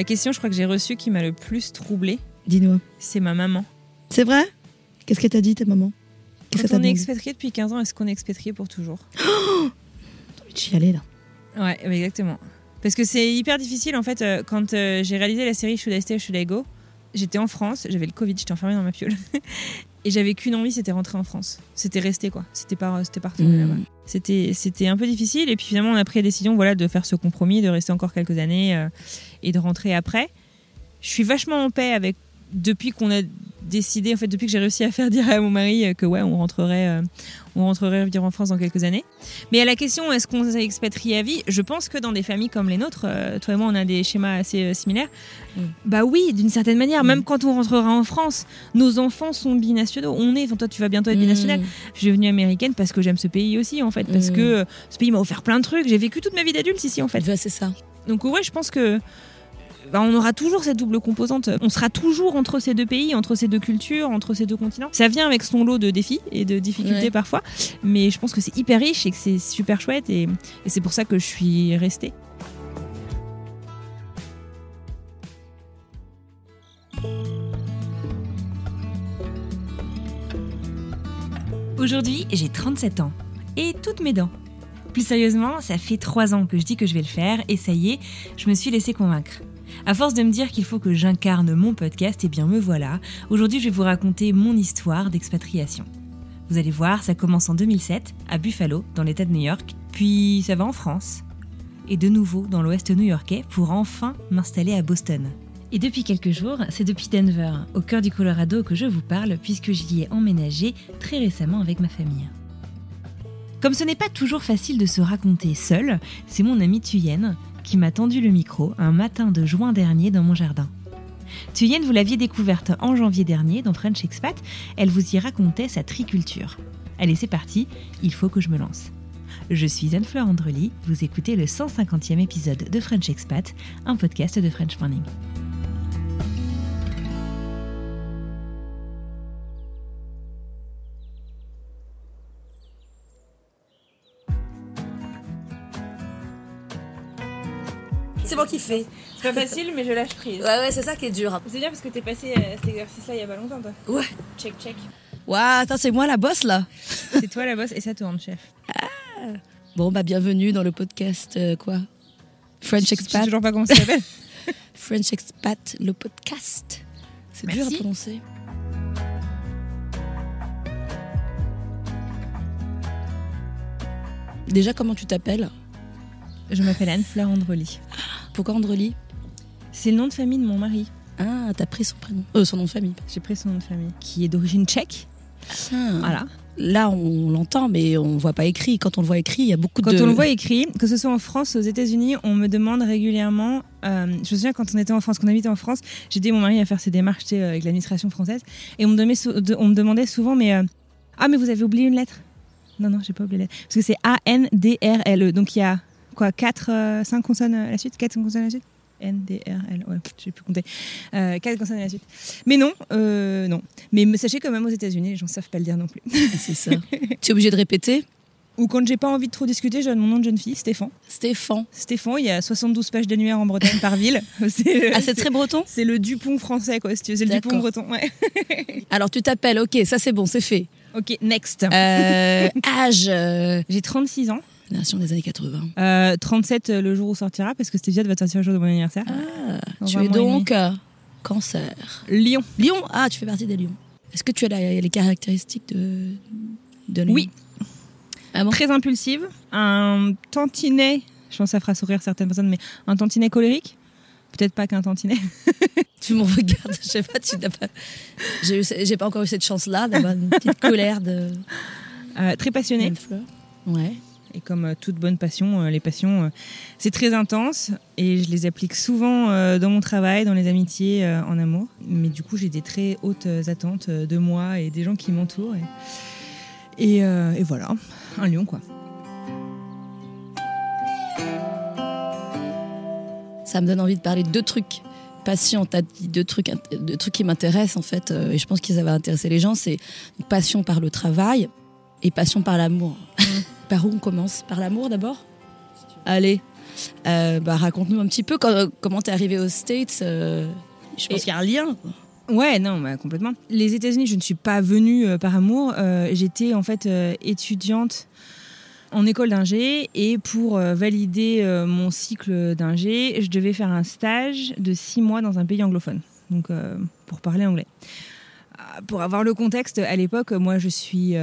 La question, je crois que j'ai reçue qui m'a le plus troublée, Dis-nous. c'est ma maman. C'est vrai? Qu'est-ce qu'elle t'a dit, ta maman? Qu'est-ce Quand on est expatrié depuis 15 ans, est-ce qu'on est expatrié pour toujours? T'as envie de chialer, là. Ouais, exactement. Parce que c'est hyper difficile en fait. euh, quand euh, j'ai réalisé la série Should I Stay, Should I Go, j'étais en France, j'avais le Covid, j'étais enfermée dans ma piole. Et j'avais qu'une envie, c'était rentrer en France. C'était rester quoi. C'était pas, c'était pas retourner Mm. là-bas. C'était, c'était un peu difficile. Et puis finalement, on a pris la décision, voilà, de faire ce compromis, de rester encore quelques années euh, et de rentrer après. Je suis vachement en paix avec depuis qu'on a décidé, en fait, depuis que j'ai réussi à faire dire à mon mari euh, que ouais, on rentrerait, euh, on rentrerait vivre en France dans quelques années. Mais à la question, est-ce qu'on s'est expatrié à vie Je pense que dans des familles comme les nôtres, euh, toi et moi, on a des schémas assez euh, similaires. Mm. Bah oui, d'une certaine manière. Même quand on rentrera en France, nos enfants sont binationaux. On est, enfin, toi, tu vas bientôt être binational. Je suis devenue américaine parce que j'aime ce pays aussi, en fait. Parce Mm. que ce pays m'a offert plein de trucs. J'ai vécu toute ma vie d'adulte ici, en fait. Ouais, c'est ça. Donc ouais, je pense que bah, on aura toujours cette double composante. On sera toujours entre ces deux pays, entre ces deux cultures, entre ces deux continents. Ça vient avec son lot de défis et de difficultés Ouais. parfois, mais je pense que c'est hyper riche et que c'est super chouette et, et c'est pour ça que je suis restée. Aujourd'hui, j'ai 37 ans et toutes mes dents. Plus sérieusement, ça fait 3 ans que je dis que je vais le faire et ça y est, je me suis laissé convaincre. À force de me dire qu'il faut que j'incarne mon podcast, eh bien me voilà. Aujourd'hui, je vais vous raconter mon histoire d'expatriation. Vous allez voir, ça commence en 2007 à Buffalo, dans l'État de New York, puis ça va en France, et de nouveau dans l'Ouest new-yorkais pour enfin m'installer à Boston. Et depuis quelques jours, c'est depuis Denver, au cœur du Colorado, que je vous parle, puisque j'y ai emménagé très récemment avec ma famille. Comme ce n'est pas toujours facile de se raconter seul, c'est mon amie Thuyen qui m'a tendu le micro un matin de juin dernier dans mon jardin. Thuyen, vous l'aviez découverte en janvier dernier dans French Expat, elle vous y racontait sa triculture. Allez, c'est parti, il faut que je me lance. Je suis Anne-Fleur Andrely, vous écoutez le 150e épisode de French Expat, un podcast de French Morning. C'est moi qui fais. C'est pas facile, mais je lâche prise. Ouais, ouais, c'est ça qui est dur. C'est bien parce que t'es passé à cet exercice-là il y a pas longtemps, toi. Ouais. Check, check. Waouh, attends, c'est moi la bosse, là C'est toi la bosse et ça tourne, chef. Bon, bah, bienvenue dans le podcast, euh, quoi? French Je sais Expat. toujours pas comment ça s'appelle. French Expat, le podcast. C'est dur à prononcer. Déjà, comment tu t'appelles? Je m'appelle Anne-Fleur Andrely. Pourquoi Andrely? C'est le nom de famille de mon mari. Ah, t'as pris son prénom. Euh, son nom de famille. J'ai pris son nom de famille, qui est d'origine tchèque. Ah. Voilà. Là, on l'entend, mais on ne voit pas écrit. Quand on le voit écrit, il y a beaucoup Quand de. on le voit écrit, que ce soit en France ou aux États-Unis, on me demande régulièrement. euh, je me souviens quand on était en France, qu'on habitait en France, j'ai aidé mon mari à faire ses démarches sais, avec l'administration française, et on me, demandait sou- de- on me demandait souvent, mais euh, ah mais vous avez oublié une lettre? Non non, j'ai pas oublié la lettre parce que c'est A N D R L E, donc il y a quoi 4 5 consonnes à la suite, 4 consonnes à la suite N, D, R, L. Ouais, j'ai plus compté. Euh, quatre consonnes à la suite. Mais non, euh, non. Mais sachez quand même aux États-Unis, les gens savent pas le dire non plus. C'est ça. tu es obligé de répéter Ou quand j'ai pas envie de trop discuter, je donne mon nom de jeune fille, Stéphane. Stéphane. Stéphane, il y a 72 pages d'annuaire en Bretagne par ville. Ah, c'est très breton c'est le Dupont français, quoi, si tu veux. C'est le. Dupont breton. Ouais. Alors, tu t'appelles, ok, ça c'est bon, c'est fait. Ok, next. Euh, âge euh, J'ai 36 ans. Des années 80. Euh, 37 euh, le jour où sortira, parce que épisode va sortir le jour de mon anniversaire. Ah, tu es donc euh, cancer. Lyon. Lion Ah, tu fais partie des lions. Est-ce que tu as la- les caractéristiques de, de lion? Oui. Ah bon? Très impulsive. Un tantinet. Je pense que ça fera sourire certaines personnes, mais un tantinet colérique? Peut-être pas qu'un tantinet. Tu me regardes, je sais pas, tu n'as pas. J'ai pas encore eu cette chance-là d'avoir une petite colère de. Euh, très passionné. Ouais. Et comme euh, toute bonne passion, euh, les passions, euh, c'est très intense et je les applique souvent dans mon travail, dans les amitiés, en amour. Mais du coup, j'ai des très hautes attentes de moi et des gens qui m'entourent. Et, et, et voilà, un lion quoi. Ça me donne envie de parler de deux trucs. Passion, t'as dit deux trucs, deux trucs qui m'intéressent en fait, euh, et je pense que ça va intéresser les gens. C'est passion par le travail et passion par l'amour. Par où on commence? Par l'amour d'abord? Allez, Euh, bah, raconte-nous un petit peu quand- comment t'es arrivé aux States. euh, je pense qu'il y a un lien. Ouais, non, bah, complètement. Les États-Unis, je ne suis pas venue euh, par amour. Euh, J'étais en fait étudiante en école d'ingé et pour valider mon cycle d'ingé, je devais faire un stage de six mois dans un pays anglophone, donc pour parler anglais. Ah, Pour avoir le contexte, à l'époque, moi je suis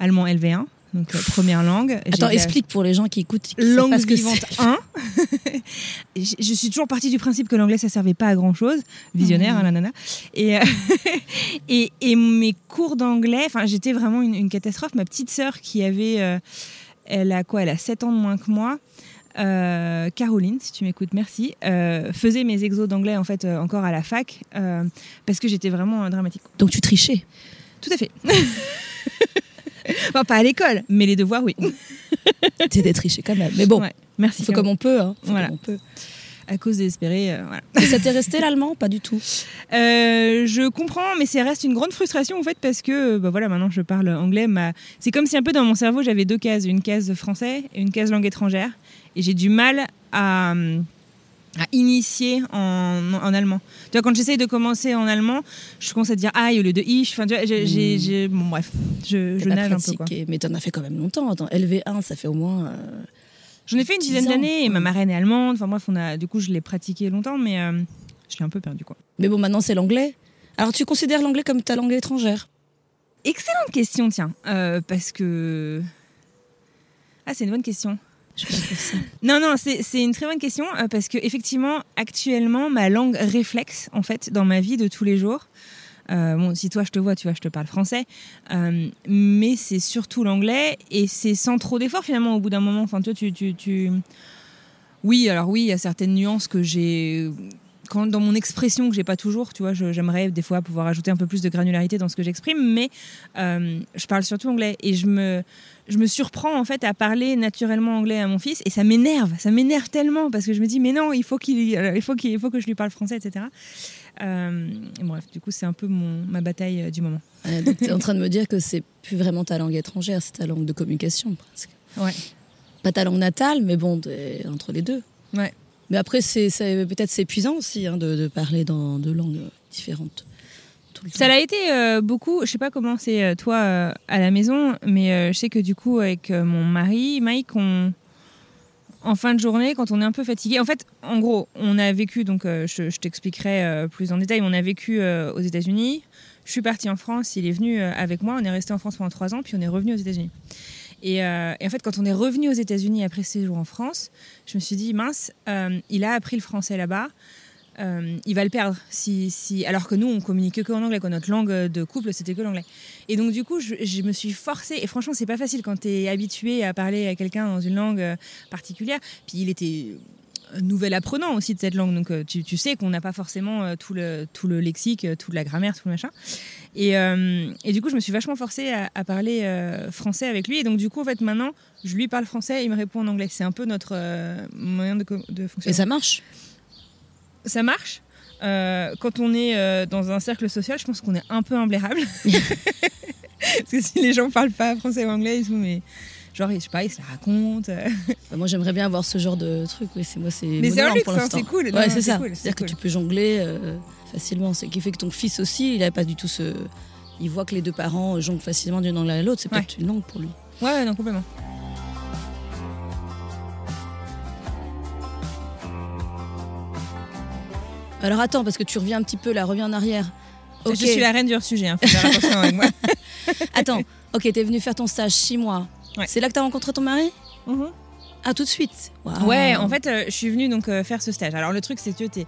allemand LV1, donc euh, première langue. Attends, la- explique pour les gens qui écoutent. Qui langue pas ce que vivante c'est. 1. je je suis toujours partie du principe que l'anglais ça servait pas à grand chose, visionnaire, hein, la nana. Et, euh, et, et mes cours d'anglais, enfin j'étais vraiment une, une catastrophe. Ma petite sœur qui avait, euh, elle a quoi? Elle a 7 ans de moins que moi. euh, Caroline, si tu m'écoutes, merci. euh, faisait mes exos d'anglais en fait euh, encore à la fac parce que j'étais vraiment dramatique. Donc tu trichais. Tout à fait. enfin, pas à l'école, mais les devoirs, oui. T'étais triché quand même. Mais bon, Ouais. Merci. faut comme on peut. Hein. Faut Voilà. comme on peut. À cause désespérée, euh, voilà. Et ça t'est resté l'allemand Pas du tout? Euh, je comprends, mais ça reste une grande frustration en fait parce que bah voilà, maintenant je parle anglais. Ma... C'est comme si un peu dans mon cerveau j'avais deux cases, une case français et une case langue étrangère, et j'ai du mal à, à initier en, en allemand. Tu vois, quand j'essaye de commencer en allemand, je commence à dire aïe au lieu de ich. Enfin, tu vois, j'ai, j'ai- Mm. j'ai- bon bref, je, je nage un peu quoi. pratiqué. Mais t'en as fait quand même longtemps. Attends, LV1, ça fait au moins. euh, J'en ai fait une dizaine d'années et ma marraine est allemande. Enfin bref, on a, du coup je l'ai pratiqué longtemps, mais euh, je l'ai un peu perdu quoi. Mais bon, maintenant c'est l'anglais. Alors tu considères l'anglais comme ta langue étrangère? Excellente question, tiens. Euh, parce que. Ah, c'est une bonne question. Non, non, c'est une très bonne question euh, parce que effectivement, actuellement, ma langue réflexe, en fait, dans ma vie de tous les jours. euh, bon, si toi je te vois, tu vois, je te parle français, euh, mais c'est surtout l'anglais et c'est sans trop d'efforts finalement au bout d'un moment. Enfin, tu, tu, tu- Oui, alors oui, il y a certaines nuances que j'ai quand dans mon expression que j'ai pas toujours, tu vois, j'aimerais des fois pouvoir ajouter un peu plus de granularité dans ce que j'exprime, mais euh, je parle surtout anglais et je me je me surprends en fait à parler naturellement anglais à mon fils et ça m'énerve, ça m'énerve tellement parce que je me dis mais non, il faut qu'il euh, il faut qu'il il faut que je lui parle français, etc. Euh, et bref, du coup c'est un peu mon ma bataille du moment. Euh, donc t'es en train de me dire que c'est plus vraiment ta langue étrangère, c'est ta langue de communication presque. Ouais. Pas ta langue natale, mais bon, entre les deux. Ouais. Mais après, c'est peut-être c'est épuisant aussi hein, de, de parler dans deux langues différentes. tout le temps. Ça l'a été euh, beaucoup. Je sais pas comment c'est euh, toi euh, à la maison, mais euh, je sais que du coup avec mon mari Mike, on en fin de journée, quand on est un peu fatigué, en fait, en gros, on a vécu, donc euh, je, je t'expliquerai euh, plus en détail, on a vécu euh, aux États-Unis. Je suis partie en France, il est venu avec moi, on est resté en France pendant trois ans, puis on est revenu aux États-Unis. Et, euh, en fait, quand on est revenu aux États-Unis après ce séjour en France, je me suis dit, mince, euh, il a appris le français là-bas, euh, il va le perdre. Si, si... Alors que nous, on communiquait que en anglais, quoi. notre langue de couple, c'était que l'anglais. Et donc, du coup, je, je me suis forcée, et franchement, c'est pas facile quand tu es habitué à parler à quelqu'un dans une langue euh, particulière. Puis il était nouvel apprenant aussi de cette langue, donc euh, tu, tu sais qu'on n'a pas forcément euh, tout, le, tout le lexique, euh, toute la grammaire, tout le machin. Et, euh, et du coup, je me suis vachement forcée à, à parler euh, français avec lui. Et donc, du coup, en fait, maintenant, je lui parle français et il me répond en anglais. C'est un peu notre euh, moyen de, de Et fonctionner. ça marche? Ça marche. Quand on est dans un cercle social, je pense qu'on est un peu imblairable. Parce que si les gens parlent pas français ou anglais, ils sont mais genre je sais pas, ils se la racontent. Bah, moi, j'aimerais bien avoir ce genre de truc. Oui, c'est moi, c'est. Mais c'est un luxe, hein, c'est cool. Ouais, c'est ça. cool, C'est-à-dire que tu peux jongler euh, facilement. Ce qui fait que ton fils aussi, il n'a pas du tout ce. Il voit que les deux parents jonglent facilement d'une langue à l'autre. C'est Ouais. peut-être une langue pour lui. Ouais, ouais, non, complètement. Alors attends, parce que tu reviens un petit peu là, reviens en arrière. Je suis la reine du hors-sujet, hein, faut faire attention avec moi. Attends, ok, t'es venu faire ton stage six mois. Ouais. C'est là que t'as rencontré ton mari? Mhm. Ah, tout de suite. Ouais, en fait, euh, je suis venue donc euh, faire ce stage. Alors le truc, c'est que tu es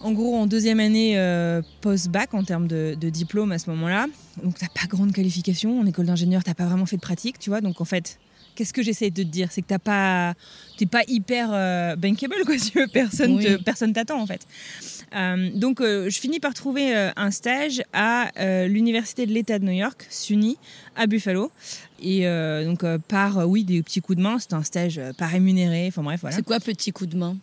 en gros en deuxième année euh, post-bac en termes de, de diplôme à ce moment-là. Donc t'as pas grande qualification en école d'ingénieur, t'as pas vraiment fait de pratique, tu vois. Donc en fait, qu'est-ce que j'essaie de te dire, c'est que t'as pas, t'es pas hyper euh, bankable quoi. Si tu veux, personne, Oui. te- personne t'attend en fait. Euh, donc euh, je finis par trouver un stage à l'université de l'État de New York, SUNY, à Buffalo. Et euh, donc euh, par euh, oui des petits coups de main, c'était un stage pas rémunéré. Enfin bref voilà. C'est quoi petit coup de main?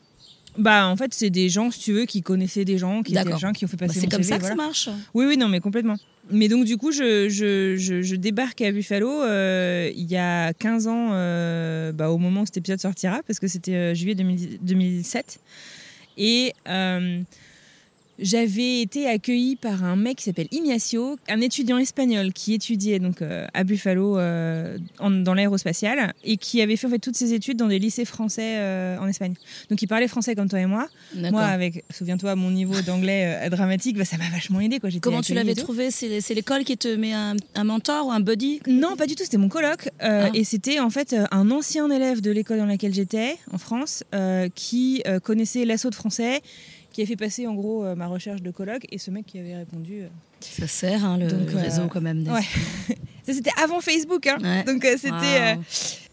Bah en fait c'est des gens si tu veux qui connaissaient des gens, qui étaient des gens qui ont fait Bah, passer C'est mon comme CV, ça que voilà. ça marche. Oui oui non mais complètement. Mais donc du coup je, je, je, je débarque à Buffalo il y a 15 ans bah, au moment où cet épisode sortira parce que c'était juillet 2000 2007 et j'avais été accueillie par un mec qui s'appelle Ignacio, un étudiant espagnol qui étudiait donc euh, à Buffalo euh, en- dans l'aérospatiale et qui avait fait en fait toutes ses études dans des lycées français euh, en Espagne. Donc il parlait français comme toi et moi. Moi avec, souviens-toi, mon niveau d'anglais dramatique, bah, ça m'a vachement aidé quoi. Comment tu l'avais trouvé? C'est l'école qui te met un, un mentor ou un buddy? Non, pas du tout. C'était mon coloc. euh, Ah. Et c'était en fait un ancien élève de l'école dans laquelle j'étais, en France, qui connaissait l'assaut de français, qui a fait passer en gros euh, ma recherche de coloc. Et ce mec qui avait répondu. euh, Ça sert, hein, le, Donc, le euh, réseau quand même. ouais. Ça, c'était avant Facebook. Hein. Ouais. Donc euh, c'était. euh.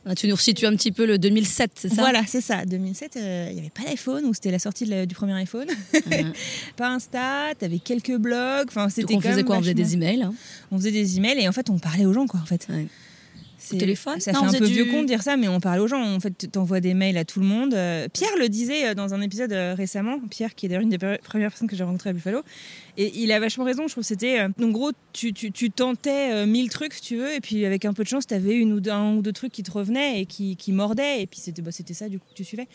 Ah, tu nous resitues un petit peu le 2007, c'est ça? Voilà, c'est ça. 2007, euh, il n'y avait pas d'iPhone, ou c'était la sortie la- du premier iPhone. Ouais. pas Insta, t'avais quelques blogs. Enfin, c'était on faisait quoi? On faisait des emails. hein. On faisait des emails et en fait, on parlait aux gens, quoi, en fait. Ouais. C'est- Au téléphone Ça Non, fait un peu du- vieux con de dire ça, mais on parle aux gens. En fait, t'envoies des mails à tout le monde. Euh, Pierre le disait euh, dans un épisode euh, récemment. Pierre, qui est d'ailleurs une des premières personnes que j'ai rencontrées à Buffalo. Et il a vachement raison. Je trouve que c'était. euh, en gros, tu, tu, tu tentais euh, mille trucs, si tu veux, et puis avec un peu de chance, t'avais une ou deux, un ou deux trucs qui te revenaient et qui, qui mordaient. Et puis c'était bah, c'était ça, du coup, que tu suivais.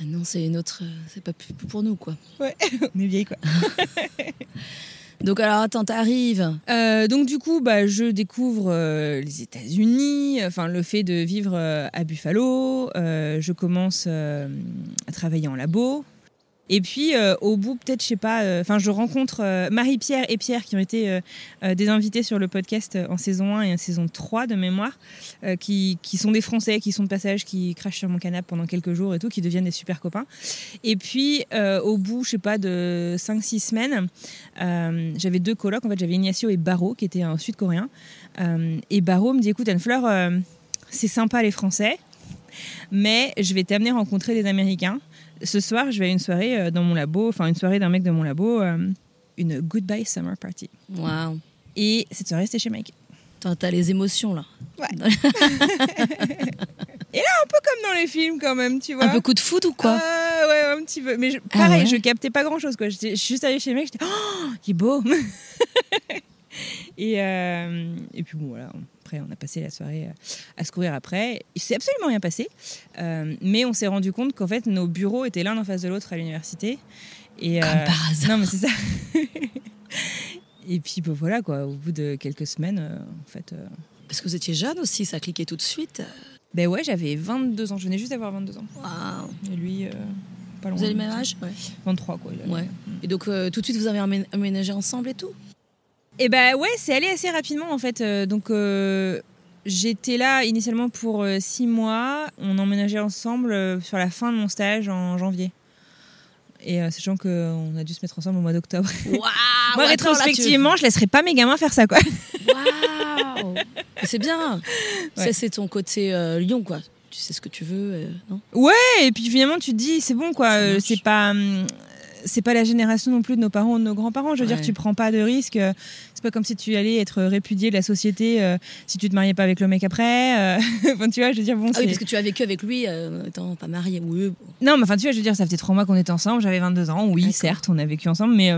Maintenant, c'est une autre. euh, C'est pas plus pour nous, quoi. on est vieilles, quoi. Donc, alors, attends, t'arrives. Euh, donc du coup, bah, je découvre euh, les États-Unis, enfin le fait de vivre euh, à Buffalo. Je commence à travailler en labo. Et puis euh, au bout, peut-être, je sais pas. euh, Enfin, je rencontre euh, Marie-Pierre et Pierre qui ont été des invités sur le podcast en saison 1 et en saison 3 de mémoire, qui, qui sont des Français, qui sont de passage, qui crachent sur mon canapé pendant quelques jours et tout, qui deviennent des super copains. Et puis au bout, je sais pas, de 5-6 semaines, j'avais deux colocs, en fait j'avais Ignacio et Baro qui étaient un sud-coréen. Et Baro me dit écoute Anne-Fleur, c'est sympa les Français, mais je vais t'amener rencontrer des Américains. Ce soir, je vais à une soirée euh, dans mon labo, enfin une soirée d'un mec de mon labo, euh, une Goodbye Summer Party. Waouh. Et cette soirée, c'était chez Mike. T'as les émotions, là. Comme dans les films quand même, tu vois. Un peu coup de foot ou quoi Ah, ouais, un petit peu. Mais je- Ah pareil, ouais je captais pas grand chose. Quoi. J'étais- Je suis juste allée chez le mec, j'étais Oh, il est beau et, euh, et puis bon, voilà. Après, on a passé la soirée euh, à se courir après. Il s'est absolument rien passé. Euh, mais on s'est rendu compte qu'en fait, nos bureaux étaient l'un en face de l'autre à l'université. Et, Comme euh, par hasard. Non, mais c'est ça. et puis bah, voilà, quoi. Au bout de quelques semaines, en fait. Parce que vous étiez jeune aussi, ça a cliqué tout de suite. ben ouais, j'avais 22 ans. Je venais juste d'avoir 22 ans. Et lui, euh, pas loin. Vous avez le même âge? Ouais. 23, quoi. Ouais. Et donc, euh, tout de suite, vous avez emménagé ensemble et tout? Et ben ouais, c'est allé assez rapidement en fait. Euh, donc euh, j'étais là initialement pour euh, six mois. On emménageait ensemble sur la fin de mon stage en janvier. Et euh, sachant qu'on a dû se mettre ensemble au mois d'octobre. Waouh Moi, rétrospectivement, je laisserai pas mes gamins faire ça, quoi. Waouh C'est bien. Ça, c'est ton côté euh, lion, quoi. Tu sais ce que tu veux, euh, non? Ouais, et puis finalement, tu te dis, c'est bon, quoi. C'est pas. C'est pas la génération non plus de nos parents ou de nos grands-parents. Je veux Ouais. dire, tu prends pas de risques. euh, C'est pas comme si tu allais être répudié de la société euh, si tu te mariais pas avec le mec après. euh, Enfin, tu vois, je veux dire, bon, Ah oui, parce que tu as vécu avec lui euh, étant pas marié. Oui, bon. Non, mais enfin, tu vois, je veux dire, ça faisait trois mois qu'on était ensemble, j'avais 22 ans, oui, certes, on a vécu ensemble, mais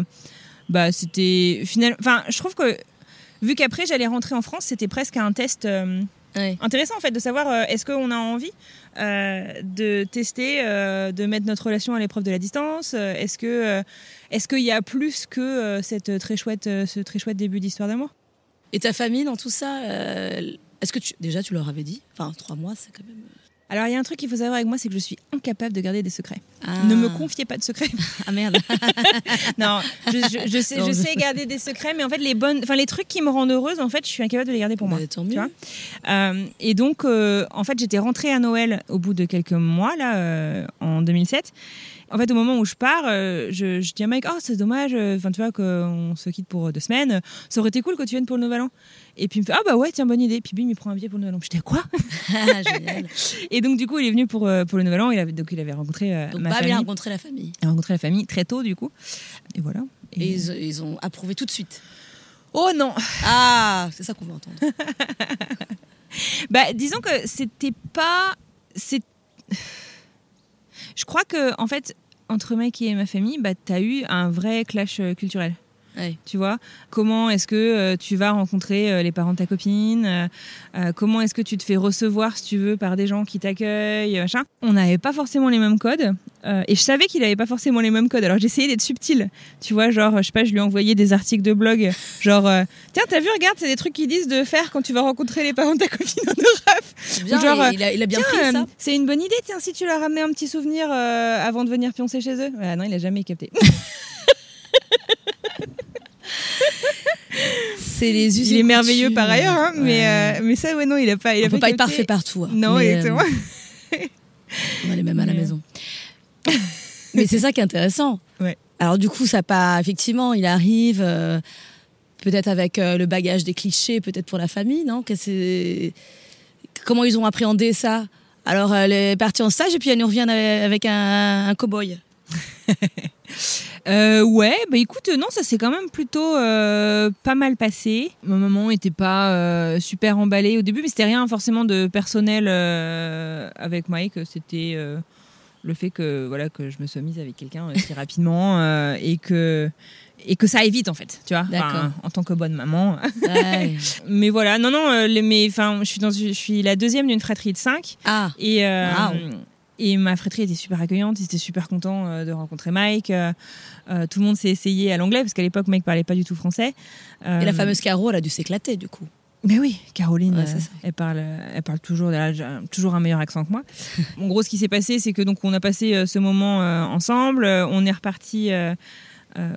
bah, c'était final. Enfin, je trouve que vu qu'après j'allais rentrer en France, c'était presque un test Ouais. intéressant en fait de savoir euh, est-ce qu'on a envie euh, de tester, euh, de mettre notre relation à l'épreuve de la distance? est-ce que est-ce qu'il y a plus que cette très chouette, ce très chouette début d'histoire d'amour? Et ta famille dans tout ça Est-ce que tu, déjà tu leur avais dit? Enfin, trois mois, c'est quand même. Alors il y a un truc qu'il faut savoir avec moi, c'est que je suis incapable de garder des secrets. Ah. Ne me confiez pas de secrets. Ah merde. Non, je, je- je sais, Non, je je- sais garder des secrets, mais en fait, les bonnes, enfin les trucs qui me rendent heureuse, en fait, je suis incapable de les garder pour moi. Bah, tant tu mieux. vois. Euh, et donc, euh, en fait, j'étais rentrée à Noël au bout de quelques mois là, euh, en 2007. En fait, au moment où je pars, euh, je, je dis à Mike, oh c'est dommage, euh, enfin tu vois qu'on se quitte pour deux semaines. Ça aurait été cool que tu viennes pour le Nouvel An. Et puis il me fait, ah bah ouais, tiens bonne idée. Puis bim, il prend un billet pour le Nouvel An. J'étais quoi? Ah, génial. Et donc du coup, il est venu pour euh, pour le Nouvel An. Il avait donc il avait rencontré euh, Donc, ma pas famille. bien rencontrer la famille. Il a rencontré la famille très tôt du coup. Et voilà. Et ils, ils ont approuvé tout de suite. Oh non Ah, c'est ça qu'on veut entendre. Bah, disons que c'était pas. C'est. Je crois que, en fait, entre Mike et ma famille, bah, t'as eu un vrai clash euh, culturel. Ouais. Tu vois Comment est-ce que euh, tu vas rencontrer euh, les parents de ta copine euh, Comment est-ce que tu te fais recevoir, si tu veux, par des gens qui t'accueillent machin On n'avait pas forcément les mêmes codes. et je savais qu'il avait pas forcément les mêmes codes. Alors j'essayais d'être subtile. Tu vois, genre, je sais pas, je lui envoyais des articles de blog. Genre, tiens, t'as vu, regarde, c'est des trucs qu'ils disent de faire quand tu vas rencontrer les parents de ta copine en Europe. Bien, Genre, il, a, il a bien Tiens, pris ça. c'est une bonne idée, tiens, si tu leur ramenais un petit souvenir avant de venir pioncer chez eux. Ah non, il a jamais capté. C'est les us il est merveilleux par ailleurs, hein, mais, euh, mais ça, ouais, non, il a pas. Il a On peut pas être parfait partout. hein. Non, Mais, exactement. euh, on a les mêmes à la euh, maison. Mais c'est ça qui est intéressant. Ouais. Alors du coup, ça pas. Effectivement, il arrive. euh, peut-être avec euh, le bagage des clichés, peut-être pour la famille, non? Que Comment ils ont appréhendé ça? Alors, elle est partie en stage et puis elle nous revient avec un, un cow-boy. Euh, ouais, bah écoute, non, ça s'est quand même plutôt euh, pas mal passé. Ma maman était pas euh, super emballée au début, mais c'était rien forcément de personnel avec Mike. C'était le fait que voilà que je me sois mise avec quelqu'un si rapidement et que et que ça aille vite en fait, tu vois. Enfin, en tant que bonne maman. Ouais. mais voilà, non, non, les, mais enfin, je suis dans, une- je suis la deuxième d'une fratrie de cinq. ah, Et, Wow. Et ma fratrie était super accueillante, ils étaient super contents euh, de rencontrer Mike. Euh, euh, tout le monde s'est essayé à l'anglais, parce qu'à l'époque, Mike parlait pas du tout français. Et la fameuse Caro, elle a dû s'éclater du coup. Mais oui, Caroline, Ouais, c'est ça. elle parle, elle parle toujours, elle a toujours un meilleur accent que moi. en gros, ce qui s'est passé, c'est que donc on a passé ce moment ensemble, on est reparti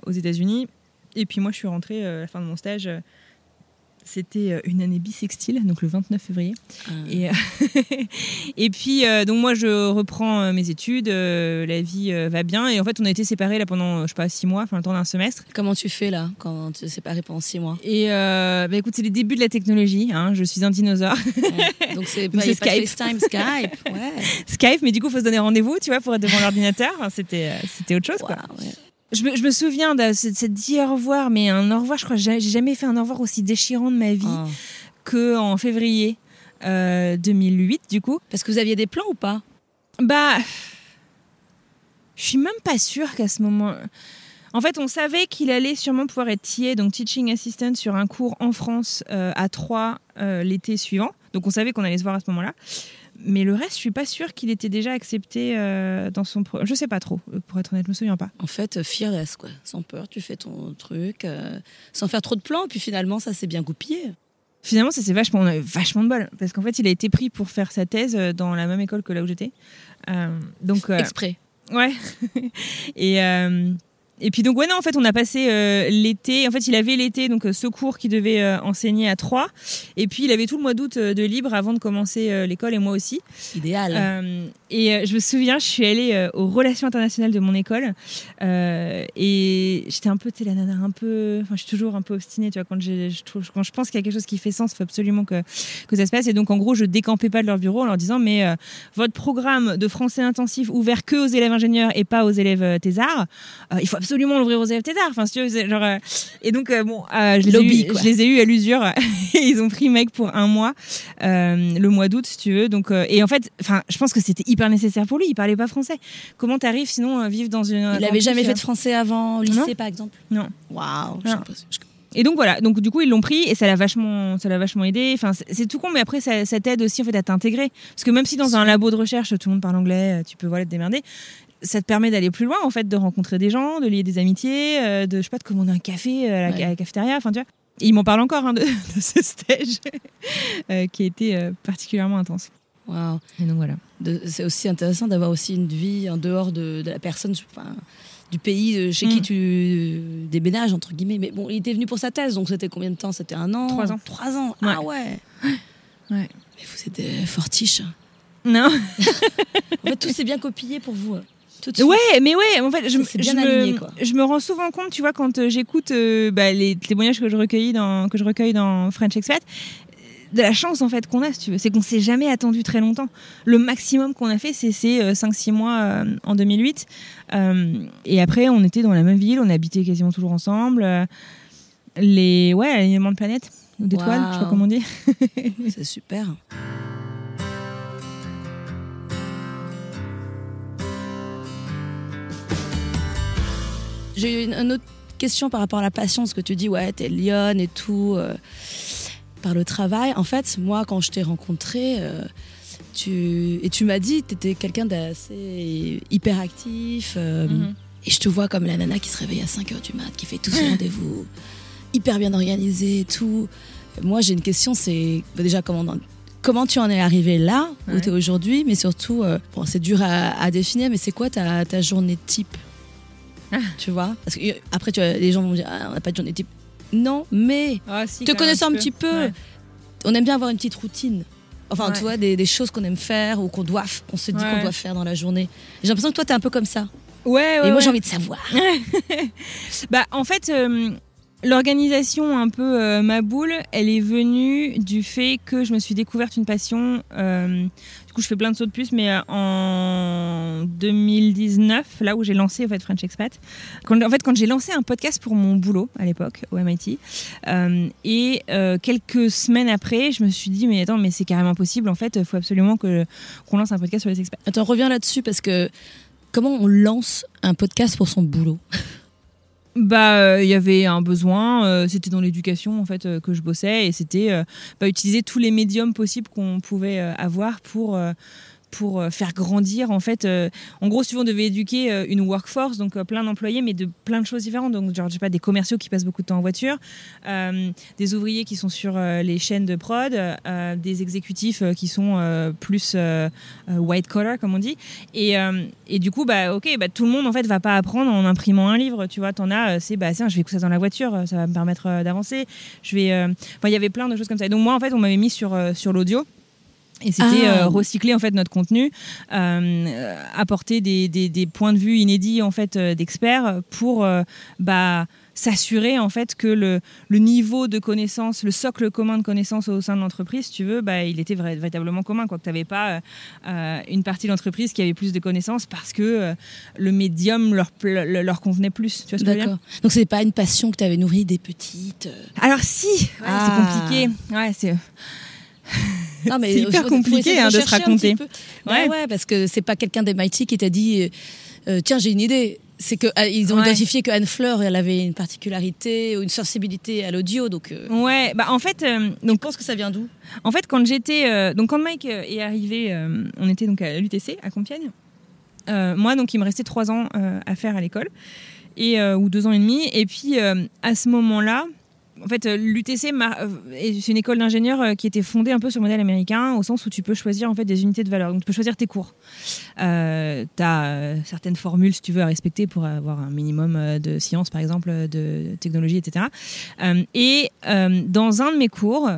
aux États-Unis, et puis moi, je suis rentrée à la fin de mon stage. C'était euh, une année bissextile, donc le 29 février. Ah. Et, euh, et puis, euh, donc moi, je reprends mes études, la vie va bien. Et en fait, on a été séparés là pendant, je sais pas, six mois, enfin le temps d'un semestre. Comment tu fais là quand tu es séparé pendant six mois? Et euh, bah, écoute, c'est les débuts de la technologie. hein, je suis un dinosaure. Ouais. Donc c'est Donc pas, Skype. FaceTime, Skype. Ouais. Skype, mais du coup, il faut se donner rendez-vous, tu vois, pour être devant l'ordinateur. C'était, c'était autre chose, quoi. Ouais. Je me, je me souviens de cette, dit au revoir, mais un au revoir, je crois que j'ai jamais fait un au revoir aussi déchirant de ma vie Ah. que en février euh, 2008, du coup. Parce que vous aviez des plans ou pas? Bah, je suis même pas sûre qu'à ce moment. En fait, on savait qu'il allait sûrement pouvoir être TA, donc teaching assistant, sur un cours en France euh, à 3 l'été suivant. Donc on savait qu'on allait se voir à ce moment-là. Mais le reste, je suis pas sûre qu'il était déjà accepté euh, dans son. Pro... Je sais pas trop, euh, pour être honnête, je me souviens pas. En fait, euh, fearless, quoi. Sans peur, tu fais ton truc, euh, sans faire trop de plans, puis finalement, ça s'est bien goupillé. Finalement, ça c'est vachement, on avait vachement de bol parce qu'en fait, il a été pris pour faire sa thèse dans la même école que là où j'étais. Euh, donc, Exprès. Ouais. et, et puis donc ouais non en fait on a passé euh, l'été. En fait il avait l'été donc euh, ce cours qui devait euh, enseigner à Troyes. Et puis il avait tout le mois d'août euh, de libre avant de commencer euh, l'école et moi aussi. Idéal. Euh, et euh, je me souviens je suis allée euh, aux relations internationales de mon école. Euh, et j'étais un peu tu sais la nana un peu enfin je suis toujours un peu obstinée tu vois quand je trouve quand je pense qu'il y a quelque chose qui fait sens il faut absolument que que ça se passe. Et donc en gros je décampais pas de leur bureau en leur disant mais euh, votre programme de français intensif ouvert que aux élèves ingénieurs et pas aux élèves euh, thésards euh, il faut absolument l'ouvrir aux élèves thésards enfin si tu veux genre euh, et donc euh, bon euh, je, les eu- je les ai eu à l'usure ils ont pris mec pour un mois euh, le mois d'août si tu veux donc et en fait enfin je pense que c'était hyper nécessaire pour lui il parlait pas français comment t'arrives sinon à vivre dans une il avait jamais fait de français avant, au lycée par exemple? Non. Waouh. je Non. je- et donc voilà, donc du coup ils l'ont pris et ça l'a vachement, ça l'a vachement aidé. Enfin c'est- tout con, mais après ça, ça t'aide aussi en fait à t'intégrer, parce que même si dans un labo de recherche tout le monde parle anglais, tu peux voilà te démerder, ça te permet d'aller plus loin en fait, de rencontrer des gens, de lier des amitiés, euh, de je sais pas de commander un café euh, à la, Ouais. à la cafétéria, enfin tu vois. Et ils m'en parlent encore hein, de, de ce stage euh, qui a été euh, particulièrement intense. Waouh. Et donc voilà. C'est aussi intéressant d'avoir aussi une vie en dehors de, de la personne, enfin, du pays chez qui Mm. tu déménages, entre guillemets. Mais bon, il était venu pour sa thèse, donc c'était combien de temps? C'était un an? Trois ans. Trois ans? Ouais. Ah ouais Ouais. Mais vous êtes fortiche. Non. En fait, tout s'est bien copillé pour vous. Tout de suite. Ouais, mais ouais, en fait, je, je me, je me rends souvent compte, tu vois, quand euh, j'écoute euh, bah, les témoignages que je recueillis dans que je recueille dans French Expat, euh, de la chance en fait qu'on a, si tu veux, c'est qu'on s'est jamais attendu très longtemps. Le maximum qu'on a fait, c'est ces 5-6 mois euh, en 2008. Euh, et après, on était dans la même ville, on habitait quasiment toujours ensemble. Euh, les, ouais, alignement de planètes, ou d'étoiles, je sais pas comment dire. C'est super. J'ai une, une autre question par rapport à la passion, ce que tu dis, ouais, t'es lionne et tout, euh, par le travail. En fait, moi, quand je t'ai rencontré, euh, tu, et tu m'as dit, t'étais quelqu'un d'assez hyperactif. euh, Mhm. Et je te vois comme la nana qui se réveille à 5h du mat, qui fait tous ses rendez-vous, hyper bien organisé et tout. Moi, j'ai une question, c'est bah, déjà comment, comment tu en es arrivé là, où Ouais. tu es aujourd'hui, mais surtout, euh, bon, c'est dur à, à définir, mais c'est quoi ta, ta journée type? Tu vois Parce que après, tu vois, les gens vont me dire, ah, on n'a pas de journée type. Non, mais Ah, si, te connaissant un petit peu, Ouais. on aime bien avoir une petite routine. Enfin, Ouais. tu vois, des, des choses qu'on aime faire ou qu'on doit, qu'on se dit Ouais. qu'on doit faire dans la journée. J'ai l'impression que toi, tu es un peu comme ça. Ouais, ouais, Et moi, j'ai envie de savoir. Bah, en fait, euh, l'organisation un peu euh, ma boule, elle est venue du fait que je me suis découverte une passion. euh, je fais plein de sauts de plus, mais euh, en 2019, là où j'ai lancé en fait French Expat. Quand, en fait, quand j'ai lancé un podcast pour mon boulot à l'époque au MIT, euh, et euh, quelques semaines après, je me suis dit mais attends, mais c'est carrément possible. En fait, il faut absolument qu'on lance un podcast sur les expats. Attends, reviens là-dessus parce que comment on lance un podcast pour son boulot? Bah, euh, il y avait un besoin. euh, c'était dans l'éducation en fait euh, que je bossais et c'était euh, bah, utiliser tous les médiums possibles qu'on pouvait euh, avoir pour euh, pour euh, faire grandir en fait. euh, en gros, souvent on devait éduquer euh, une workforce, donc euh, plein d'employés, mais de plein de choses différentes. Donc, genre, je sais pas, des commerciaux qui passent beaucoup de temps en voiture, des ouvriers qui sont sur les chaînes de prod, des exécutifs qui sont plus white collar comme on dit. Et, du coup, bah, ok, bah, tout le monde en fait va pas apprendre en imprimant un livre. Tu vois, t'en as, c'est bah, tiens, je vais écouter ça dans la voiture, ça va me permettre d'avancer. Je vais, enfin, il y avait plein de choses comme ça. Donc moi, en fait, on m'avait mis sur sur l'audio. Et c'était Ah. euh, recycler en fait notre contenu, euh, apporter des, des, des points de vue inédits en fait euh, d'experts pour euh, bah, s'assurer en fait que le, le niveau de connaissance, le socle commun de connaissances au sein de l'entreprise, si tu veux, bah, il était vrai- véritablement commun. Quoi, que tu n'avais pas euh, une partie de l'entreprise qui avait plus de connaissances parce que le médium leur, leur convenait plus. Tu vois ce que je veux dire? Donc, c'est pas une passion que tu avais nourrie des petites. Alors si, ouais, Ah. c'est compliqué. Ouais, c'est C'est hyper compliqué, hein, de se raconter. Ouais. ouais, parce que c'est pas quelqu'un des MIT qui t'a dit euh, euh, tiens, j'ai une idée. C'est que ah, ils ont Ouais. identifié que Anne Fleur, elle avait une particularité ou une sensibilité à l'audio, donc. euh, ouais. Bah en fait, euh, donc, je pense que ça vient d'où? En fait, quand j'étais, euh, donc quand Mike euh, est arrivé, euh, on était donc à l'UTC à Compiègne. Euh, moi, donc, il me restait trois ans euh, à faire à l'école et euh, ou deux ans et demi. Et puis, euh, à ce moment-là, en fait, l'UTC, c'est une école d'ingénieurs qui était fondée un peu sur le modèle américain, au sens où tu peux choisir en fait des unités de valeur. Donc, tu peux choisir tes cours. Euh, tu as certaines formules, si tu veux, à respecter pour avoir un minimum de sciences, par exemple, de technologie, etc. et dans un de mes cours,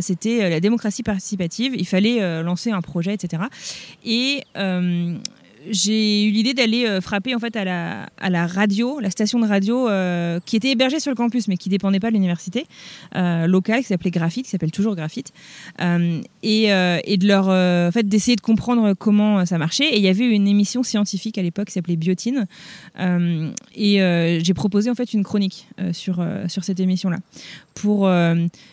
c'était la démocratie participative. Il fallait lancer un projet, etc. Et j'ai eu l'idée d'aller euh, frapper en fait à la, à la radio, la station de radio euh, qui était hébergée sur le campus mais qui dépendait pas de l'université euh, locale qui s'appelait Graphite, qui s'appelle toujours Graphite, et, de leur en fait d'essayer de comprendre comment ça marchait. Et il y avait une émission scientifique à l'époque qui s'appelait Biotine et j'ai proposé en fait une chronique sur sur cette émission là pour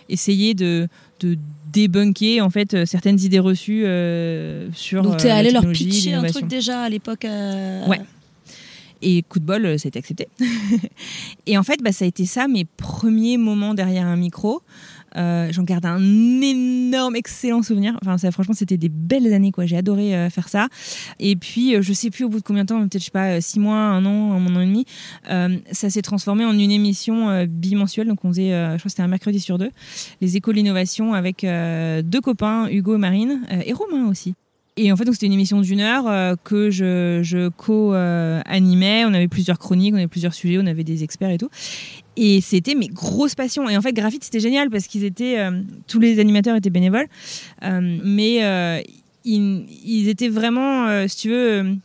essayer de de débunker en fait euh, certaines idées reçues euh, sur donc t'es euh, allé leur pitcher un truc déjà à l'époque ouais. Et coup de bol ça a été accepté. Et en fait bah, ça a été ça mes premiers moments derrière un micro euh, j'en garde un énorme, excellent souvenir. Enfin, ça, franchement, c'était des belles années, quoi. J'ai adoré euh, faire ça. Et puis, euh, je sais plus au bout de combien de temps, peut-être, je sais pas, six mois, un an, un an et demi, ça s'est transformé en une émission bimensuelle. Donc, on faisait, je crois que c'était un mercredi sur deux, les écoles d'innovation avec deux copains, Hugo Marine, et Romain aussi. Et en fait, c'était une émission d'une heure que je, je co-animais. on avait plusieurs chroniques, on avait plusieurs sujets, on avait des experts et tout. Et c'était mes grosses passions. Et en fait, Graphite, c'était génial parce qu'ils étaient. Euh, tous les animateurs étaient bénévoles. Euh, mais euh, ils, ils, étaient vraiment, si tu veux